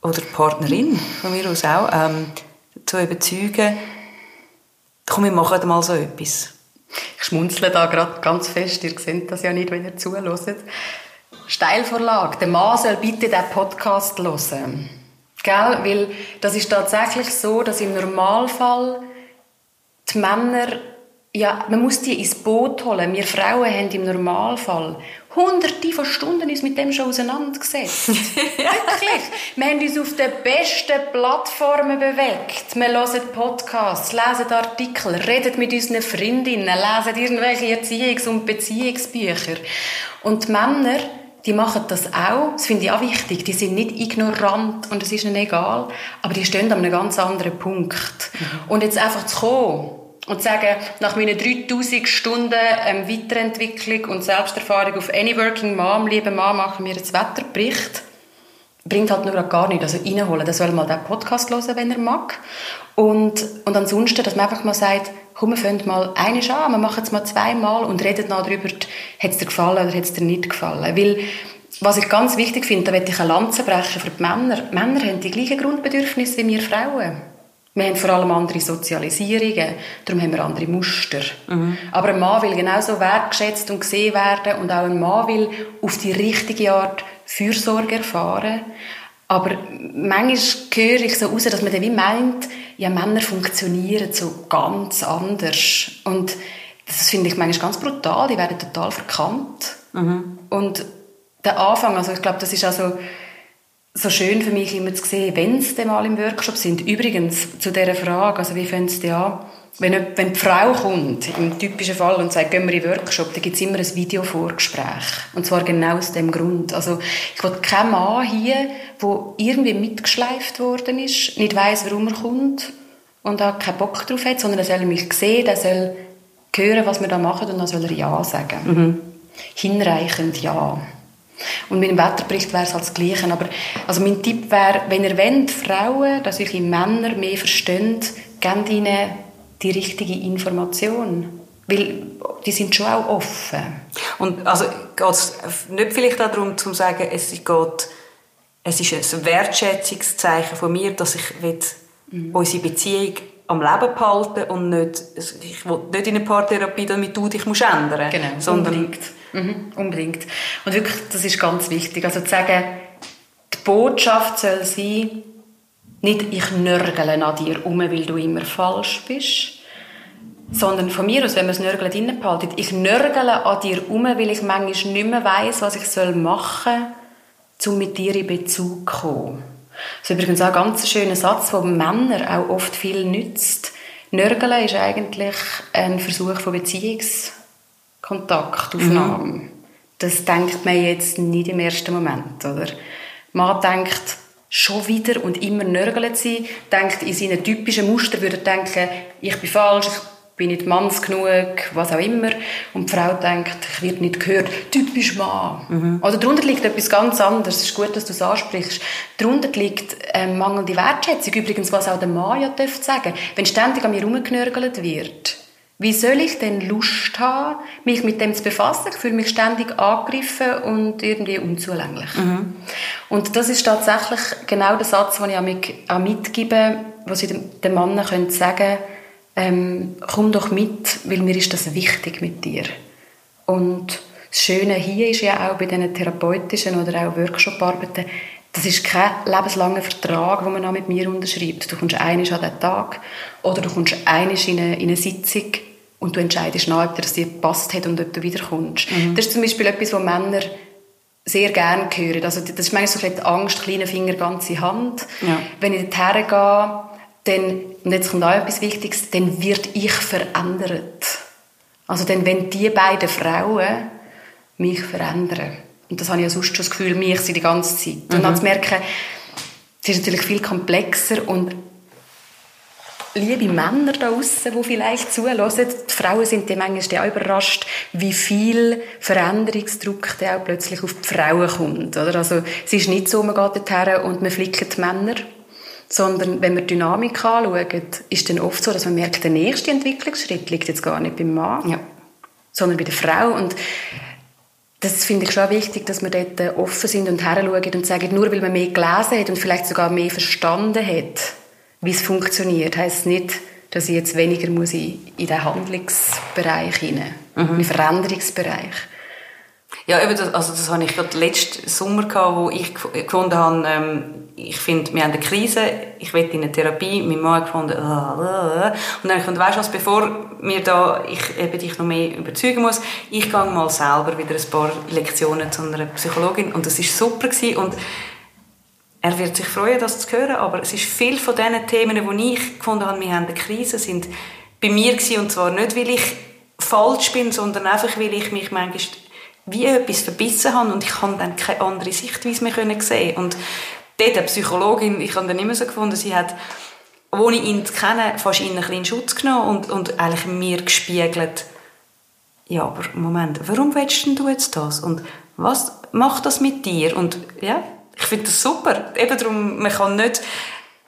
oder die Partnerin von mir aus auch, ähm, dazu überzeugen, komm, wir machen mal so etwas. Ich schmunzle da gerade ganz fest, ihr seht das ja nicht, wenn ihr zuhört. Steilvorlage, der Mann soll bitte den Podcast hören. Gell? Weil das ist tatsächlich so, dass im Normalfall die Männer, ja, man muss die ins Boot holen. Wir Frauen haben im Normalfall hunderte von Stunden uns mit dem schon auseinandergesetzt. Wirklich. Wir haben uns auf den besten Plattformen bewegt. Wir hören Podcasts, lesen Artikel, reden mit unseren Freundinnen, lesen irgendwelche Erziehungs- und Beziehungsbücher. Und die Männer, die machen das auch. Das finde ich auch wichtig. Die sind nicht ignorant und es ist ihnen egal. Aber die stehen an einem ganz anderen Punkt. Mhm. Und jetzt einfach zu kommen und sagen, nach meinen 3000 Stunden ähm, Weiterentwicklung und Selbsterfahrung auf Any Working Mom, liebe Mom, machen wir jetzt Wetterbericht, bringt halt nur gar nicht. Also reinholen, der soll mal den Podcast hören, wenn er mag. Und, und ansonsten, dass man einfach mal sagt, komm, wir fangen mal eines an, wir machen es mal zweimal und reden dann darüber, hat es dir gefallen oder hat es dir nicht gefallen. Weil, was ich ganz wichtig finde, da möchte ich eine Lanze brechen für die Männer. Männer haben die gleichen Grundbedürfnisse wie wir Frauen. Wir haben vor allem andere Sozialisierungen, darum haben wir andere Muster. Mhm. Aber ein Mann will genauso wertgeschätzt und gesehen werden und auch ein Mann will auf die richtige Art Fürsorge erfahren. Aber manchmal höre ich so raus, dass man dann wie meint, ja, Männer funktionieren so ganz anders. Und das finde ich manchmal ganz brutal, die werden total verkannt. Mhm. Und der Anfang, also ich glaube, das ist also so schön für mich immer zu sehen, wenn es mal im Workshop sind. Übrigens, zu dieser Frage, also wie fängt es an? wenn, wenn die Frau kommt, im typischen Fall, und sagt, gehen wir in den Workshop, dann gibt es immer ein Videovorgespräch. Und zwar genau aus dem Grund. Also, ich will keinen Mann hier, der irgendwie mitgeschleift worden ist, nicht weiß, warum er kommt und da keinen Bock drauf hat, sondern er soll mich sehen, er soll hören, was wir da machen und dann soll er Ja sagen. Mhm. Hinreichend Ja. Und mit dem Wetterbericht wäre es halt das Gleiche. Aber also mein Tipp wäre, wenn ihr wollt, Frauen, dass euch Männer mehr verstehen, gebt ihnen die richtige Information. Weil die sind schon auch offen. Und also geht es nicht vielleicht darum, zu sagen, es geht, es ist ein Wertschätzungszeichen von mir, dass ich will, mhm. unsere Beziehung am Leben behalten und nicht, ich will nicht in eine Paartherapie, damit du dich musst ändern musst. Genau, sondern unbedingt. Mhm, unbedingt. Und wirklich, das ist ganz wichtig. Also zu sagen, die Botschaft soll sein, nicht ich nörgele an dir um, weil du immer falsch bist, sondern von mir aus, wenn man das Nörgeln drinnen behalten, ich nörgele an dir um, weil ich manchmal nicht mehr weiss, was ich machen soll, um mit dir in Bezug zu kommen. Das ist übrigens auch ein ganz schöner Satz, der Männer auch oft viel nützt. Nörgeln ist eigentlich ein Versuch von Beziehungskontaktaufnahme. Mhm. Das denkt man jetzt nicht im ersten Moment, oder? Man denkt, schon wieder und immer nörgeln sie, denkt in seinen typischen Muster, würde denken, ich bin falsch, ich bin nicht manns genug, was auch immer. Und die Frau denkt, ich werde nicht gehört, typisch Mann. Mhm. Oder darunter liegt etwas ganz anderes. Es ist gut, dass du es ansprichst. Darunter liegt ähm, mangelnde Wertschätzung. Übrigens, was auch der Mann ja dürfte sagen. Wenn ständig an mir herumgenörgelt wird, wie soll ich denn Lust haben, mich mit dem zu befassen? Ich fühle mich ständig angegriffen und irgendwie unzulänglich. Mhm. Und das ist tatsächlich genau der Satz, den ich auch mitgebe, wo sie den Männern sagen ähm, komm doch mit, weil mir ist das wichtig mit dir. Und das Schöne hier ist ja auch bei diesen therapeutischen oder auch Workshop-Arbeiten, das ist kein lebenslanger Vertrag, den man auch mit mir unterschreibt. Du kommst einisch an den Tag oder du kommst einisch in eine, in eine Sitzung und du entscheidest nach, ob dir das dir gepasst hat und ob du wiederkommst. Mhm. Das ist zum Beispiel etwas, was Männer sehr gerne hören. Also das ist manchmal so ein die Angst, kleine Finger, ganze Hand. Ja. Wenn ich dorthin gehe, dann, und jetzt kommt auch etwas Wichtiges, dann wird ich verändert. Also dann, wenn die beiden Frauen mich verändern. Und das habe ich ja sonst schon das Gefühl, mich sind die ganze Zeit. Und mhm. dann zu merken, es ist natürlich viel komplexer und liebe Männer da draussen, die vielleicht zuhören, die Frauen sind die manchmal auch überrascht, wie viel Veränderungsdruck der auch plötzlich auf die Frauen kommt. Oder? Also, es ist nicht so, man geht dorthin und man flickt die Männer, sondern wenn wir die Dynamik anschauen, ist dann oft so, dass man merkt, der nächste Entwicklungsschritt liegt jetzt gar nicht beim Mann, ja. sondern bei der Frau. Und das finde ich schon wichtig, dass wir dort offen sind und heranschauen und sagen, nur weil man mehr gelesen hat und vielleicht sogar mehr verstanden hat, wie es funktioniert, heißt nicht, dass ich jetzt weniger muss in, in den Handlungsbereich hinein, mhm. in den Veränderungsbereich. Ja, eben das, also das hatte ich gerade letzten Sommer gehabt, wo ich gefunden habe, ähm, ich finde, wir haben eine Krise, ich will in eine Therapie, mein Mann hat gefunden, uh, uh, und dann habe ich gefunden, weißt du was, bevor mir da, ich eben dich noch mehr überzeugen muss, ich gehe mal selber wieder ein paar Lektionen zu einer Psychologin und das ist super gewesen und er wird sich freuen, das zu hören, aber es ist viel von diesen Themen, die ich gefunden habe, wir haben eine Krise, sind bei mir gewesen, und zwar nicht, weil ich falsch bin, sondern einfach, weil ich mich manchmal wie etwas verbissen habe und ich habe dann keine andere Sichtweise mehr sehen und dort eine Psychologin, ich habe dann immer so gefunden, sie hat, ohne ihn zu kennen, fast ihn ein bisschen Schutz genommen und, und eigentlich mir gespiegelt, ja, aber Moment, warum willst du jetzt das? Und was macht das mit dir? Und ja, ich finde das super. Eben darum, man kann nicht,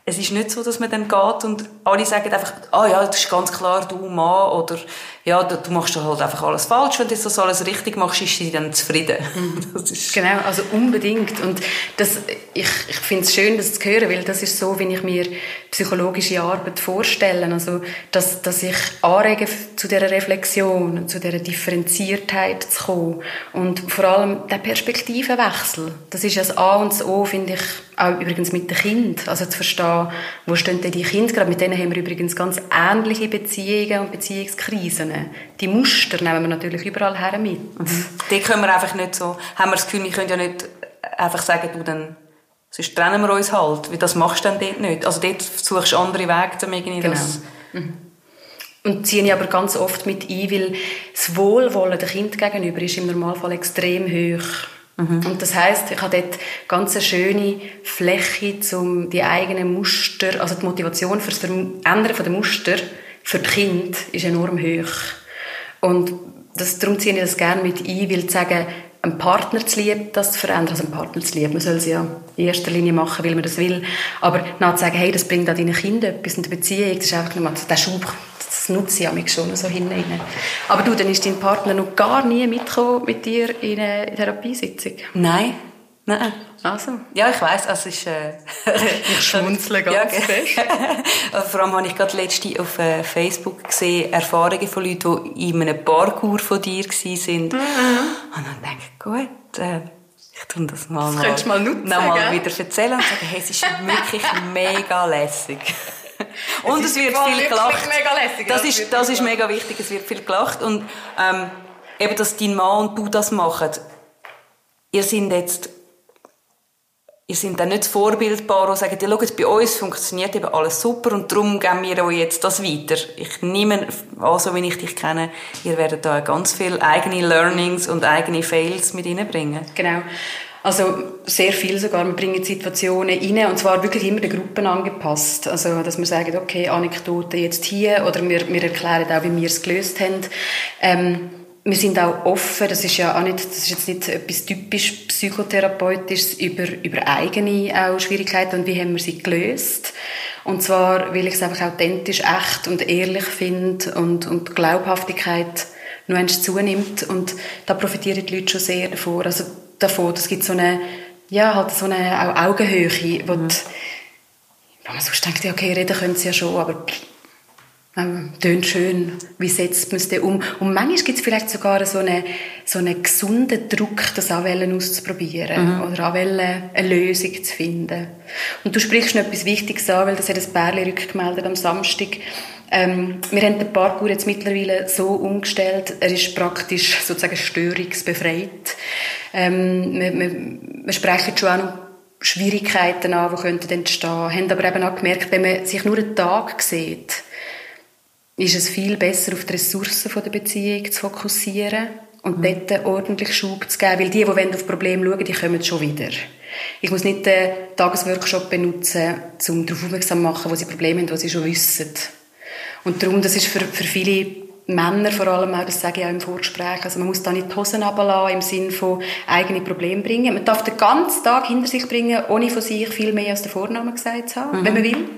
es ist nicht so, dass man dann geht und alle sagen einfach, ah ja, das ist ganz klar, du Mann, oder ja, du machst halt einfach alles falsch, wenn du das alles richtig machst, ist sie dann zufrieden. Mhm. genau, also unbedingt. Und das, ich, ich finde es schön, das zu hören, weil das ist so, wie ich mir psychologische Arbeit vorstelle. Also, dass, dass ich anrege zu dieser Reflexion, zu dieser Differenziertheit zu kommen. Und vor allem der Perspektivenwechsel. Das ist das A und das O, finde ich, auch übrigens mit dem Kind. Also zu verstehen, wo stehen denn die Kinder gerade. Mit denen haben wir übrigens ganz ähnliche Beziehungen und Beziehungskrisen. Die Muster nehmen wir natürlich überall her mit. Mhm. Die können wir einfach nicht so, haben wir das Gefühl, wir können ja nicht einfach sagen, du dann, sonst trennen wir uns halt, weil das machst du dann dort nicht. Also dort suchst du andere Wege, um irgendwie genau. das... Mhm. Und ziehe ich aber ganz oft mit ein, weil das Wohlwollen der Kind gegenüber ist im Normalfall extrem hoch. Mhm. Und das heißt, ich habe dort ganz eine schöne Fläche, um die eigenen Muster, also die Motivation für das Verändern der Muster für das Kind ist enorm hoch. Und das, darum ziehe ich das gerne mit ein, weil zu sagen, einen Partner zu lieben, das zu verändern, also einen Partner zu lieben, man soll es ja in erster Linie machen, weil man das will, aber nach zu sagen, hey, das bringt auch deinen Kindern etwas in der Beziehung, das ist einfach nur, der Schub, das nutze ich mich schon so hinein. Aber du, dann ist dein Partner noch gar nie mitgekommen mit dir in eine Therapiesitzung? Nein. Nein. Also. Ja, ich weiss, also ist, äh, ich schmunzle ganz ja, fest. also vor allem habe ich gerade letzte auf äh, Facebook gesehen, Erfahrungen von Leuten, die in einem Parkour von dir waren. Mhm. Und dann denke ich, gut, äh, ich tue das mal, das mal, mal, nutzen, noch mal wieder erzählen und sagen, hey, es ist wirklich mega lässig. und es, es wird viel gelacht. Lässig, das, ist, das ist mega wichtig, es wird viel gelacht. Und ähm, eben, dass dein Mann und du das machen, ihr seid jetzt ihr seid dann nicht vorbildbar und sagen, ja, schaut, bei uns funktioniert eben alles super und darum geben wir euch jetzt das weiter. Ich nehme an, so wie ich dich kenne, ihr werdet da ganz viele eigene Learnings und eigene Fails mit reinbringen. Genau. Also sehr viel sogar. Wir bringen Situationen rein und zwar wirklich immer den Gruppen angepasst. Also dass wir sagen, okay, Anekdote jetzt hier oder wir, wir erklären auch, wie wir es gelöst haben. Ähm, wir sind auch offen, das ist ja auch nicht, das ist jetzt nicht etwas typisch psychotherapeutisches über, über eigene auch Schwierigkeiten und wie haben wir sie gelöst. Und zwar, weil ich es einfach authentisch, echt und ehrlich finde und, und Glaubhaftigkeit noch eins zunimmt und da profitieren die Leute schon sehr davon. Also davon, das gibt so eine, ja, halt so eine Augenhöhe, wo, mhm. die, wo man sonst denkt, okay, reden können sie ja schon, aber ähm, tönt schön, wie setzt man es denn um? Und manchmal gibt es vielleicht sogar so einen, so einen gesunden Druck, das Anwählen auszuprobieren mhm. oder Anwählen eine Lösung zu finden. Und du sprichst noch etwas Wichtiges an, weil das hat ein Bärli rückgemeldet am Samstag. Ähm, wir haben den Parkour jetzt mittlerweile so umgestellt, er ist praktisch sozusagen störungsbefreit. Ähm, wir, wir, wir sprechen schon auch noch Schwierigkeiten an, die könnten entstehen. Haben aber eben auch gemerkt, wenn man sich nur einen Tag sieht, ist es viel besser, auf die Ressourcen der Beziehung zu fokussieren und mhm. dort ordentlich Schub zu geben. Weil die, die auf Probleme schauen, die kommen schon wieder. Ich muss nicht den Tagesworkshop benutzen, um darauf aufmerksam zu machen, wo sie Probleme haben, die sie schon wissen. Und darum, das ist für, für viele Männer vor allem auch, das sage ich auch im Vorgespräch, also man muss da nicht die Hosen runterlassen, im Sinne von eigene Probleme bringen. Man darf den ganzen Tag hinter sich bringen, ohne von sich viel mehr als der Vorname gesagt zu haben, mhm. wenn man will.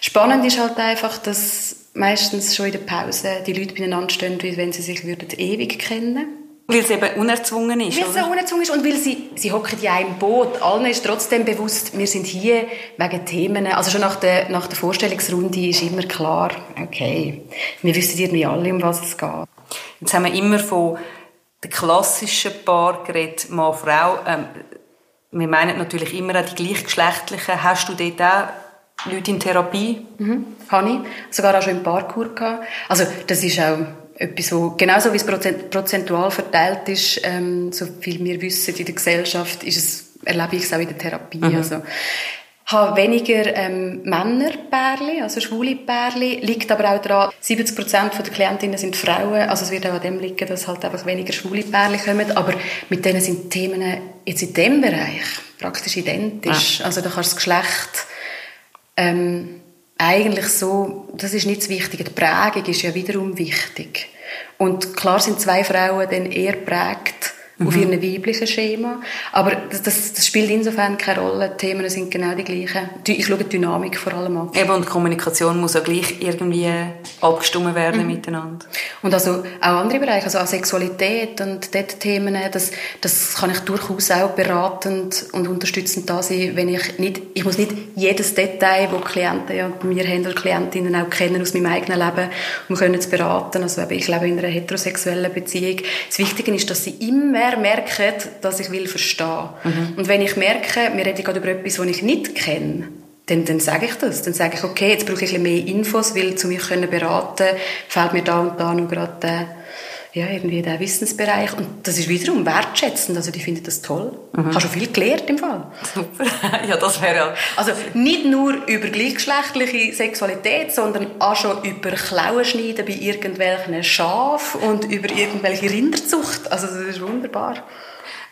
Spannend ist halt einfach, dass meistens schon in der Pause die Leute beieinander stehen, wie wenn sie sich würden ewig kennen weil es eben unerzwungen ist, Weil es so unerzwungen ist und weil sie, sie hocken ja im Boot. Allen ist trotzdem bewusst, wir sind hier wegen Themen, also schon nach der, nach der Vorstellungsrunde ist immer klar, okay, wir wissen irgendwie alle, um was es geht. Jetzt haben wir immer von den klassischen Paar geredet, Mann, Frau. Ähm, wir meinen natürlich immer auch die gleichgeschlechtlichen. Hast du dort auch Leute in Therapie? Mhm, habe ich. Sogar auch schon im Parkour gehabt. Also, das ist auch etwas, wo, genauso wie es prozentual verteilt ist, ähm, so viel wir wissen in der Gesellschaft, ist es, erlebe ich es auch in der Therapie. Mhm. Also, habe weniger ähm, Männerpärli, also schwule Pärli, liegt aber auch daran, 70 Prozent der Klientinnen sind Frauen, also es wird auch an dem liegen, dass halt einfach weniger schwule Pärli kommen, aber mit denen sind die Themen jetzt in dem Bereich praktisch identisch. Ja. Also da kannst du das Geschlecht ähm, eigentlich so, das ist nicht das Wichtige. Die Prägung ist ja wiederum wichtig. Und klar sind zwei Frauen dann eher prägt mhm. auf ihrem weiblichen Schema. Aber das, das, das, spielt insofern keine Rolle. Die Themen sind genau die gleichen. Ich schaue die Dynamik vor allem an. Eben, und Kommunikation muss auch gleich irgendwie abgestimmt werden mhm. miteinander. Und also auch andere Bereiche, also auch Sexualität und dort Themen, das, das kann ich durchaus auch beratend und unterstützend da sein, wenn ich nicht, ich muss nicht jedes Detail, das Klienten ja bei mir haben oder Klientinnen auch kennen aus meinem eigenen Leben, um können zu beraten. Also ich lebe in einer heterosexuellen Beziehung. Das Wichtige ist, dass sie immer mehr merken, dass ich will verstehen. Mhm. Und wenn ich merke, wir reden gerade über etwas, das ich nicht kenne, dann, dann sage ich das. Dann sage ich, okay, jetzt brauche ich ein bisschen mehr Infos, weil zu mir können beraten, fällt mir da und da noch gerade, ja, irgendwie der Wissensbereich. Und das ist wiederum wertschätzend. Also, die finden das toll. Mhm. Hast du viel gelernt im Fall? Super. ja, das wäre ja... Also, nicht nur über gleichgeschlechtliche Sexualität, sondern auch schon über Klauenschneiden bei irgendwelchen Schafen und über irgendwelche Rinderzucht. Also, das ist wunderbar.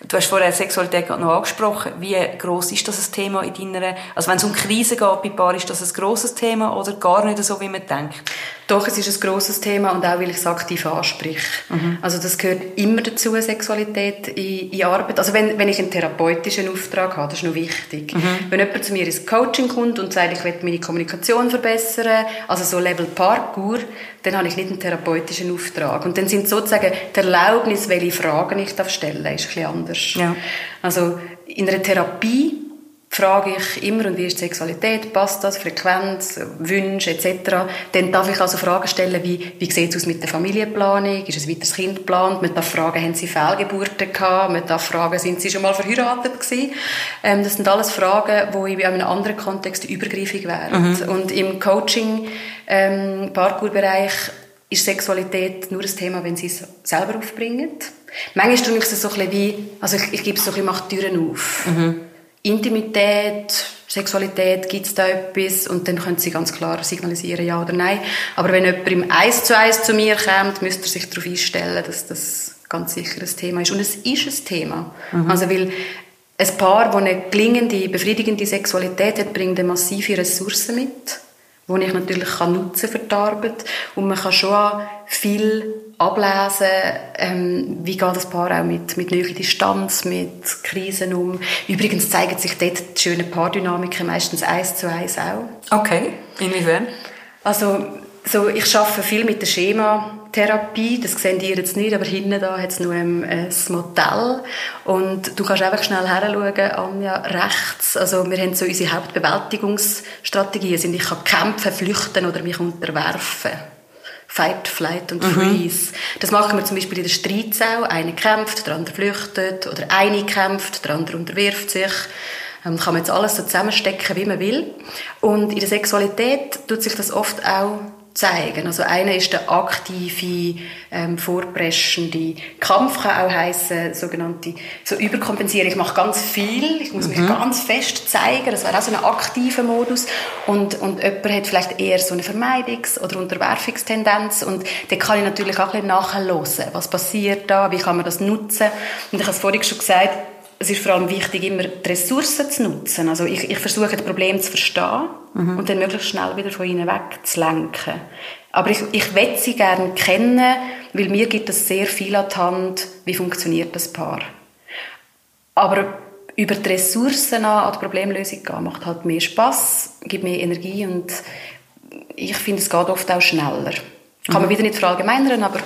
Du hast vorher Sexualität gerade noch angesprochen. Wie groß ist das ein Thema in deiner, also wenn es um Krisen geht bei Paaren, ist das ein grosses Thema oder gar nicht so, wie man denkt? Doch, es ist ein grosses Thema und auch, weil ich es aktiv anspreche. Mhm. Also das gehört immer dazu, Sexualität in, in Arbeit. Also wenn, wenn ich einen therapeutischen Auftrag habe, das ist noch wichtig. Mhm. Wenn jemand zu mir ins Coaching kommt und sagt, ich will meine Kommunikation verbessern, also so Level Parkour, dann habe ich nicht einen therapeutischen Auftrag. Und dann sind sozusagen die Erlaubnis, welche Fragen ich stellen darf, ist ein bisschen anders. Ja. Also in einer Therapie frage ich immer, und wie ist die Sexualität, passt das, Frequenz, Wünsche etc. Dann darf ich also Fragen stellen, wie, wie sieht es aus mit der Familienplanung, ist ein weiteres Kind geplant, man darf fragen, haben sie Fehlgeburten gehabt, man darf fragen, sind sie schon mal verheiratet gewesen. Ähm, das sind alles Fragen, die in einem anderen Kontext übergriffig wären. Mhm. Und im Coaching, ähm, Parkour-Bereich ist Sexualität nur ein Thema, wenn sie es selber aufbringen. Manchmal tue ich es so ein bisschen wie, also ich, ich gebe es so ein bisschen, mache Türen auf. Mhm Intimität, Sexualität, gibt es da etwas? Und dann können sie ganz klar signalisieren, ja oder nein. Aber wenn jemand im Eis zu Eis zu mir kommt, müsste er sich darauf einstellen, dass das ganz sicher ein Thema ist. Und es ist ein Thema. Mhm. Also, weil ein Paar, das eine gelingende, befriedigende Sexualität hat, bringt massive Ressourcen mit, die ich natürlich kann nutzen für die Arbeit. Und man kann schon viel ablesen, ähm, wie geht das Paar auch mit, mit näherer Distanz, mit Krisen um. Übrigens zeigen sich dort die schönen Paardynamiken meistens eins zu eins auch. Okay, inwiefern? Also, so, ich arbeite viel mit der Schematherapie, das sehen ihr jetzt nicht, aber hinten da hat es noch ein, ein Modell und du kannst einfach schnell heranschauen, Anja, rechts, also wir haben so unsere Hauptbewältigungsstrategien, sind ich kann kämpfen, flüchten oder mich unterwerfen. Fight, Flight und mhm. Freeze. Mhm. Das machen wir zum Beispiel in der Streitsau. Einer kämpft, der andere flüchtet. Oder eine kämpft, der andere unterwirft sich. Ähm, kann man jetzt alles so zusammenstecken, wie man will. Und in der Sexualität tut sich das oft auch zeigen. Also einer ist der aktive, ähm, vorpreschende Kampf kann auch heißen sogenannte so überkompensieren. Ich mache ganz viel, ich muss mich mhm. ganz fest zeigen. Das wäre auch so ein aktiver Modus. Und und jemand hat vielleicht eher so eine Vermeidungs- oder Unterwerfungstendenz und dann kann ich natürlich auch ein bisschen nachhören, was passiert da, wie kann man das nutzen. Und ich habe es vorhin schon gesagt, es ist vor allem wichtig, immer die Ressourcen zu nutzen. Also ich, ich versuche, das Problem zu verstehen mhm. und dann möglichst schnell wieder von ihnen wegzulenken. Aber ich, ich will sie gerne kennen, weil mir gibt es sehr viel an die Hand, wie funktioniert das Paar. Aber über die Ressourcen an die Problemlösung gehen, macht halt mehr Spaß, gibt mehr Energie und ich finde, es geht oft auch schneller. Kann man mhm. wieder nicht verallgemeinern, aber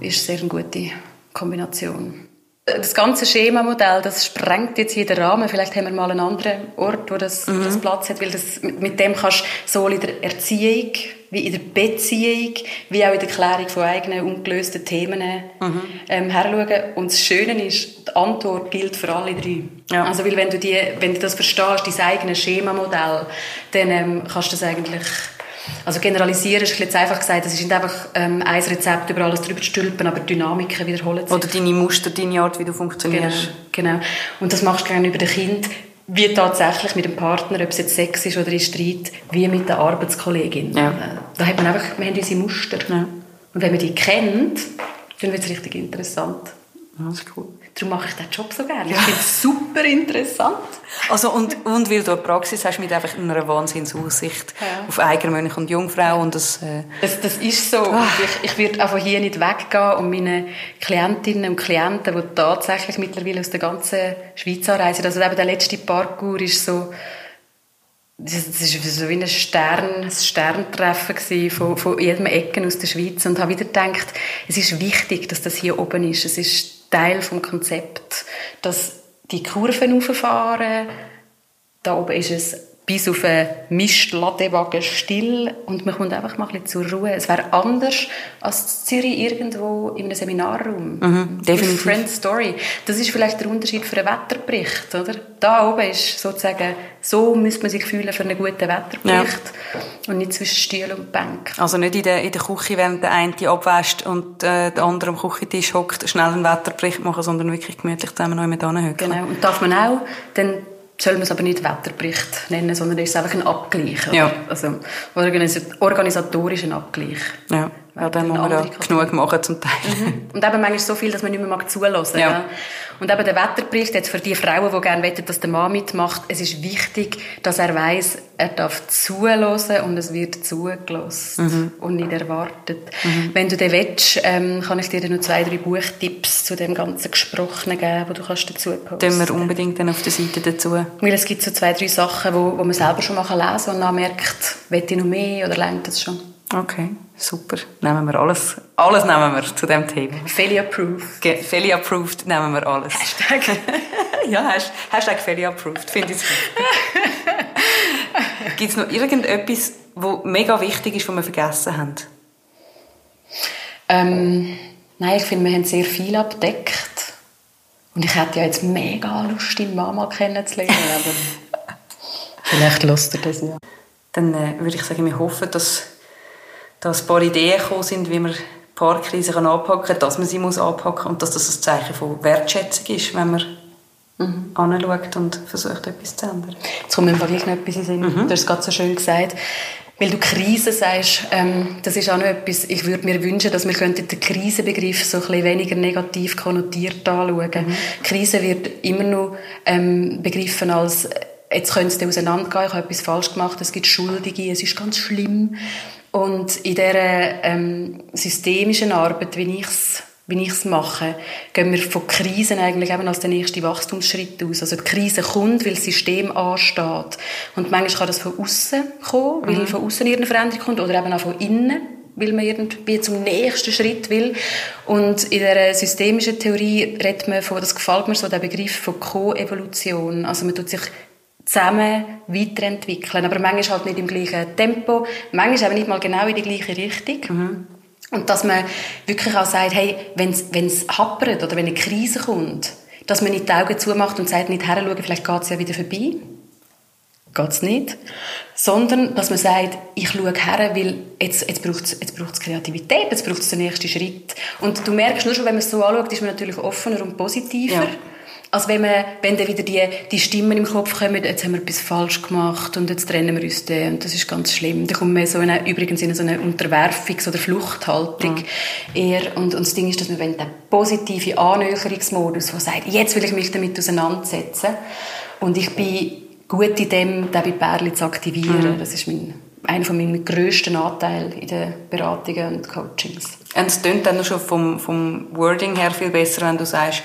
ist sehr eine gute Kombination das ganze Schemamodell, das sprengt jetzt hier den Rahmen. Vielleicht haben wir mal einen anderen Ort, wo das, mhm. das Platz hat, weil das, mit dem kannst du sowohl in der Erziehung, wie in der Beziehung, wie auch in der Klärung von eigenen ungelösten Themen mhm. ähm, herschauen. Und das Schöne ist, die Antwort gilt für alle drei. Ja. Also, weil wenn du, die, wenn du das verstehst, dein eigenes Schemamodell, dann ähm, kannst du das eigentlich also generalisieren ist jetzt einfach gesagt, es ist nicht einfach ähm, ein Rezept über alles drüber zu stülpen, aber Dynamiken wiederholen sich. Oder deine Muster, deine Art, wie du funktionierst. Genau, genau. Und das machst du gerne über das Kind, wie tatsächlich mit dem Partner, ob es jetzt Sex ist oder in Streit, wie mit der Arbeitskollegin. Ja. Äh, da hat man einfach, wir haben unsere Muster. Ja. Und wenn man die kennt, dann wird es richtig interessant. Das ist cool. Darum mache ich diesen Job so gerne. Ja. Ich finde es super interessant. Also und, und weil du eine Praxis hast mit einfach einer Wahnsinnsaussicht ja. auf Eigenmönch und Jungfrau und das, äh das... Das ist so. Ah. Ich, ich würde einfach hier nicht weggehen und meine Klientinnen und Klienten, die tatsächlich mittlerweile aus der ganzen Schweiz anreisen, also eben der letzte Parkour ist so das war so wie ein, Stern, ein Sterntreffen von, von jedem Ecken aus der Schweiz und habe wieder gedacht, es ist wichtig, dass das hier oben ist. Es ist Teil vom Konzept, dass die Kurven rauffahren, da oben ist es bis auf einen Mistladewagen still und man kommt einfach mal ein bisschen zur Ruhe. Es wäre anders als Zürich irgendwo in einem Seminarraum. Mhm, definitiv. Friend Story. Das ist vielleicht der Unterschied für einen Wetterbericht, oder? Da oben ist sozusagen, so müsste man sich fühlen für einen guten Wetterbericht ja. und nicht zwischen Stuhl und Bank. Also nicht in der, in der Küche, während der eine abwäscht und äh, der andere am Küchentisch hockt, schnell einen Wetterbericht machen, sondern wirklich gemütlich zusammen noch mit. Genau. Und darf man auch dann soll man es aber nicht Wetterbericht nennen, sondern es ist einfach ein Abgleich. Ja. Also organisatorisch ein Abgleich. Ja, ja dann muss man ja genug machen zum Teil. Mhm. Und eben manchmal so viel, dass man nicht mehr mag zulassen. Ja. ja. Und eben der Wetterbericht jetzt für die Frauen, die gerne wollen, dass der Mann mitmacht, es ist wichtig, dass er weiß, er darf zulassen und es wird zugelassen mhm. und nicht erwartet. Mhm. Wenn du den willst, ähm, kann ich dir noch zwei, drei Buchtipps zu dem ganzen Gesprochenen geben, die du kannst dazu posten. Tun wir unbedingt dann auf der Seite dazu. Weil es gibt so zwei, drei Sachen, wo, wo man selber schon mal lesen kann und dann merkt, will ich noch mehr oder lernt das schon. Okay, super. Nehmen wir alles. Alles nehmen wir zu dem Thema. Feli approved. Ge Feli approved nehmen wir alles. Hashtag. ja, Hashtag Feli approved. Finde ich gut. Gibt es noch irgendetwas, was mega wichtig ist, was wir vergessen haben? Ähm, nein, ich finde, wir haben sehr viel abdeckt. Und ich hätte ja jetzt mega Lust, deine Mama kennenzulernen, aber vielleicht lust du das ja. Dann äh, würde ich sagen, wir hoffen, dass dass ein paar Ideen gekommen sind, wie man Paarkrise anpacken kann, dass man sie muss anpacken muss und dass das ein Zeichen von Wertschätzung ist, wenn man mhm. anschaut und versucht, etwas zu ändern. Jetzt kommt mir gleich noch etwas in Sinn. Mhm. Du hast es gerade so schön gesagt. Weil du Krise sagst, ähm, das ist auch noch etwas, ich würde mir wünschen, dass wir den Krisenbegriff so ein bisschen weniger negativ konnotiert anschauen. Mhm. Krise wird immer noch ähm, begriffen als, jetzt könnte es auseinandergehen, ich habe etwas falsch gemacht, es gibt Schuldige, es ist ganz schlimm. Und in dieser ähm, systemischen Arbeit, wie ich es wie ich es mache, gehen wir von Krisen eigentlich eben als der nächste Wachstumsschritt aus. Also die Krise kommt, weil das System ansteht. Und manchmal kann das von außen kommen, weil mhm. von außen irgendeine Veränderung kommt, oder eben auch von innen, weil man irgendwie zum nächsten Schritt will. Und in der systemischen Theorie redet man von, das gefällt mir so, der Begriff von Co-Evolution. Also man tut sich zusammen weiterentwickeln. Aber manchmal halt nicht im gleichen Tempo, manchmal aber nicht mal genau in die gleiche Richtung. Mhm. Und dass man wirklich auch sagt, hey, wenn es happert oder wenn eine Krise kommt, dass man nicht die Augen zumacht und sagt, nicht herschauen, vielleicht geht es ja wieder vorbei. Geht es nicht. Sondern, dass man sagt, ich schaue her, weil jetzt, jetzt braucht es jetzt braucht's Kreativität, jetzt braucht es den nächsten Schritt. Und du merkst nur schon, wenn man es so anschaut, ist man natürlich offener und positiver. Ja als wenn, man, wenn dann wieder die, die Stimmen im Kopf kommen, jetzt haben wir etwas falsch gemacht und jetzt trennen wir uns dann und das ist ganz schlimm. Da kommt man so eine, übrigens in so eine Unterwerfungs- oder Fluchthaltung mhm. eher. Und, und das Ding ist, dass man den positiven Annäherungsmodus, der sagt, jetzt will ich mich damit auseinandersetzen und ich bin gut in dem, den bei Pärli zu aktivieren. Mhm. Das ist mein, einer von meinen grössten Anteilen in den Beratungen und Coachings. Und es klingt dann schon vom, vom Wording her viel besser, wenn du sagst,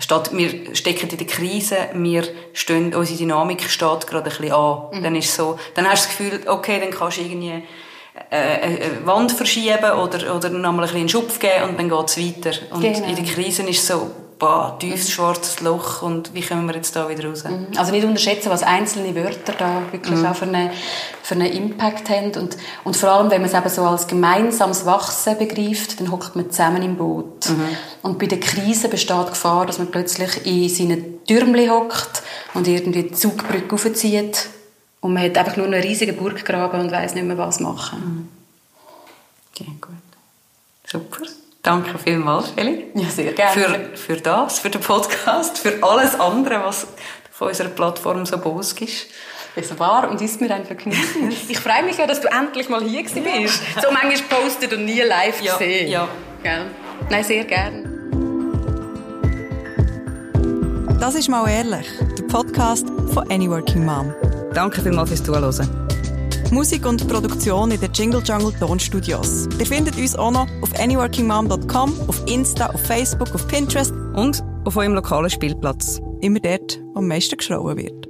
statt wir stecken in der Krise, wir stehen, unsere Dynamik steht gerade ein bisschen an. Mhm. Dann ist so, dann hast du das Gefühl, okay, dann kannst du irgendwie äh, eine Wand verschieben oder, oder nochmal ein bisschen einen Schupf geben und dann geht's weiter. Und genau. in der Krise ist so, boah, tiefes mhm. schwarzes Loch und wie kommen wir jetzt da wieder raus? Mhm. Also nicht unterschätzen, was einzelne Wörter da wirklich mhm. auch für einen, für einen Impact haben und, und vor allem, wenn man es eben so als gemeinsames Wachsen begreift, dann hockt man zusammen im Boot. Mhm. Und bei der Krise besteht die Gefahr, dass man plötzlich in seinen Türmchen hockt und irgendwie die Zugbrücke aufzieht und man hat einfach nur einen riesigen Burggraben und weiß nicht mehr, was machen. Mhm. Okay, gut. Super. Danke vielmals, Feli. Ja, sehr gerne. Für, für das, für den Podcast, für alles andere, was von unserer Plattform so bos ist. Es war und ist mir ein Vergnügen. ich freue mich ja, dass du endlich mal hier bist. Ja. So manchmal postet und nie live ja, gesehen. Ja. Gell? Nein, sehr gerne. Das ist mal ehrlich, der Podcast von Any Working Mom. Danke vielmals fürs Zuhören. Musik und Produktion in den Jingle Jungle Tonstudios. Ihr findet uns auch noch auf anyworkingmom.com, auf Insta, auf Facebook, auf Pinterest und auf eurem lokalen Spielplatz. Immer dort, wo am meisten geschrauen wird.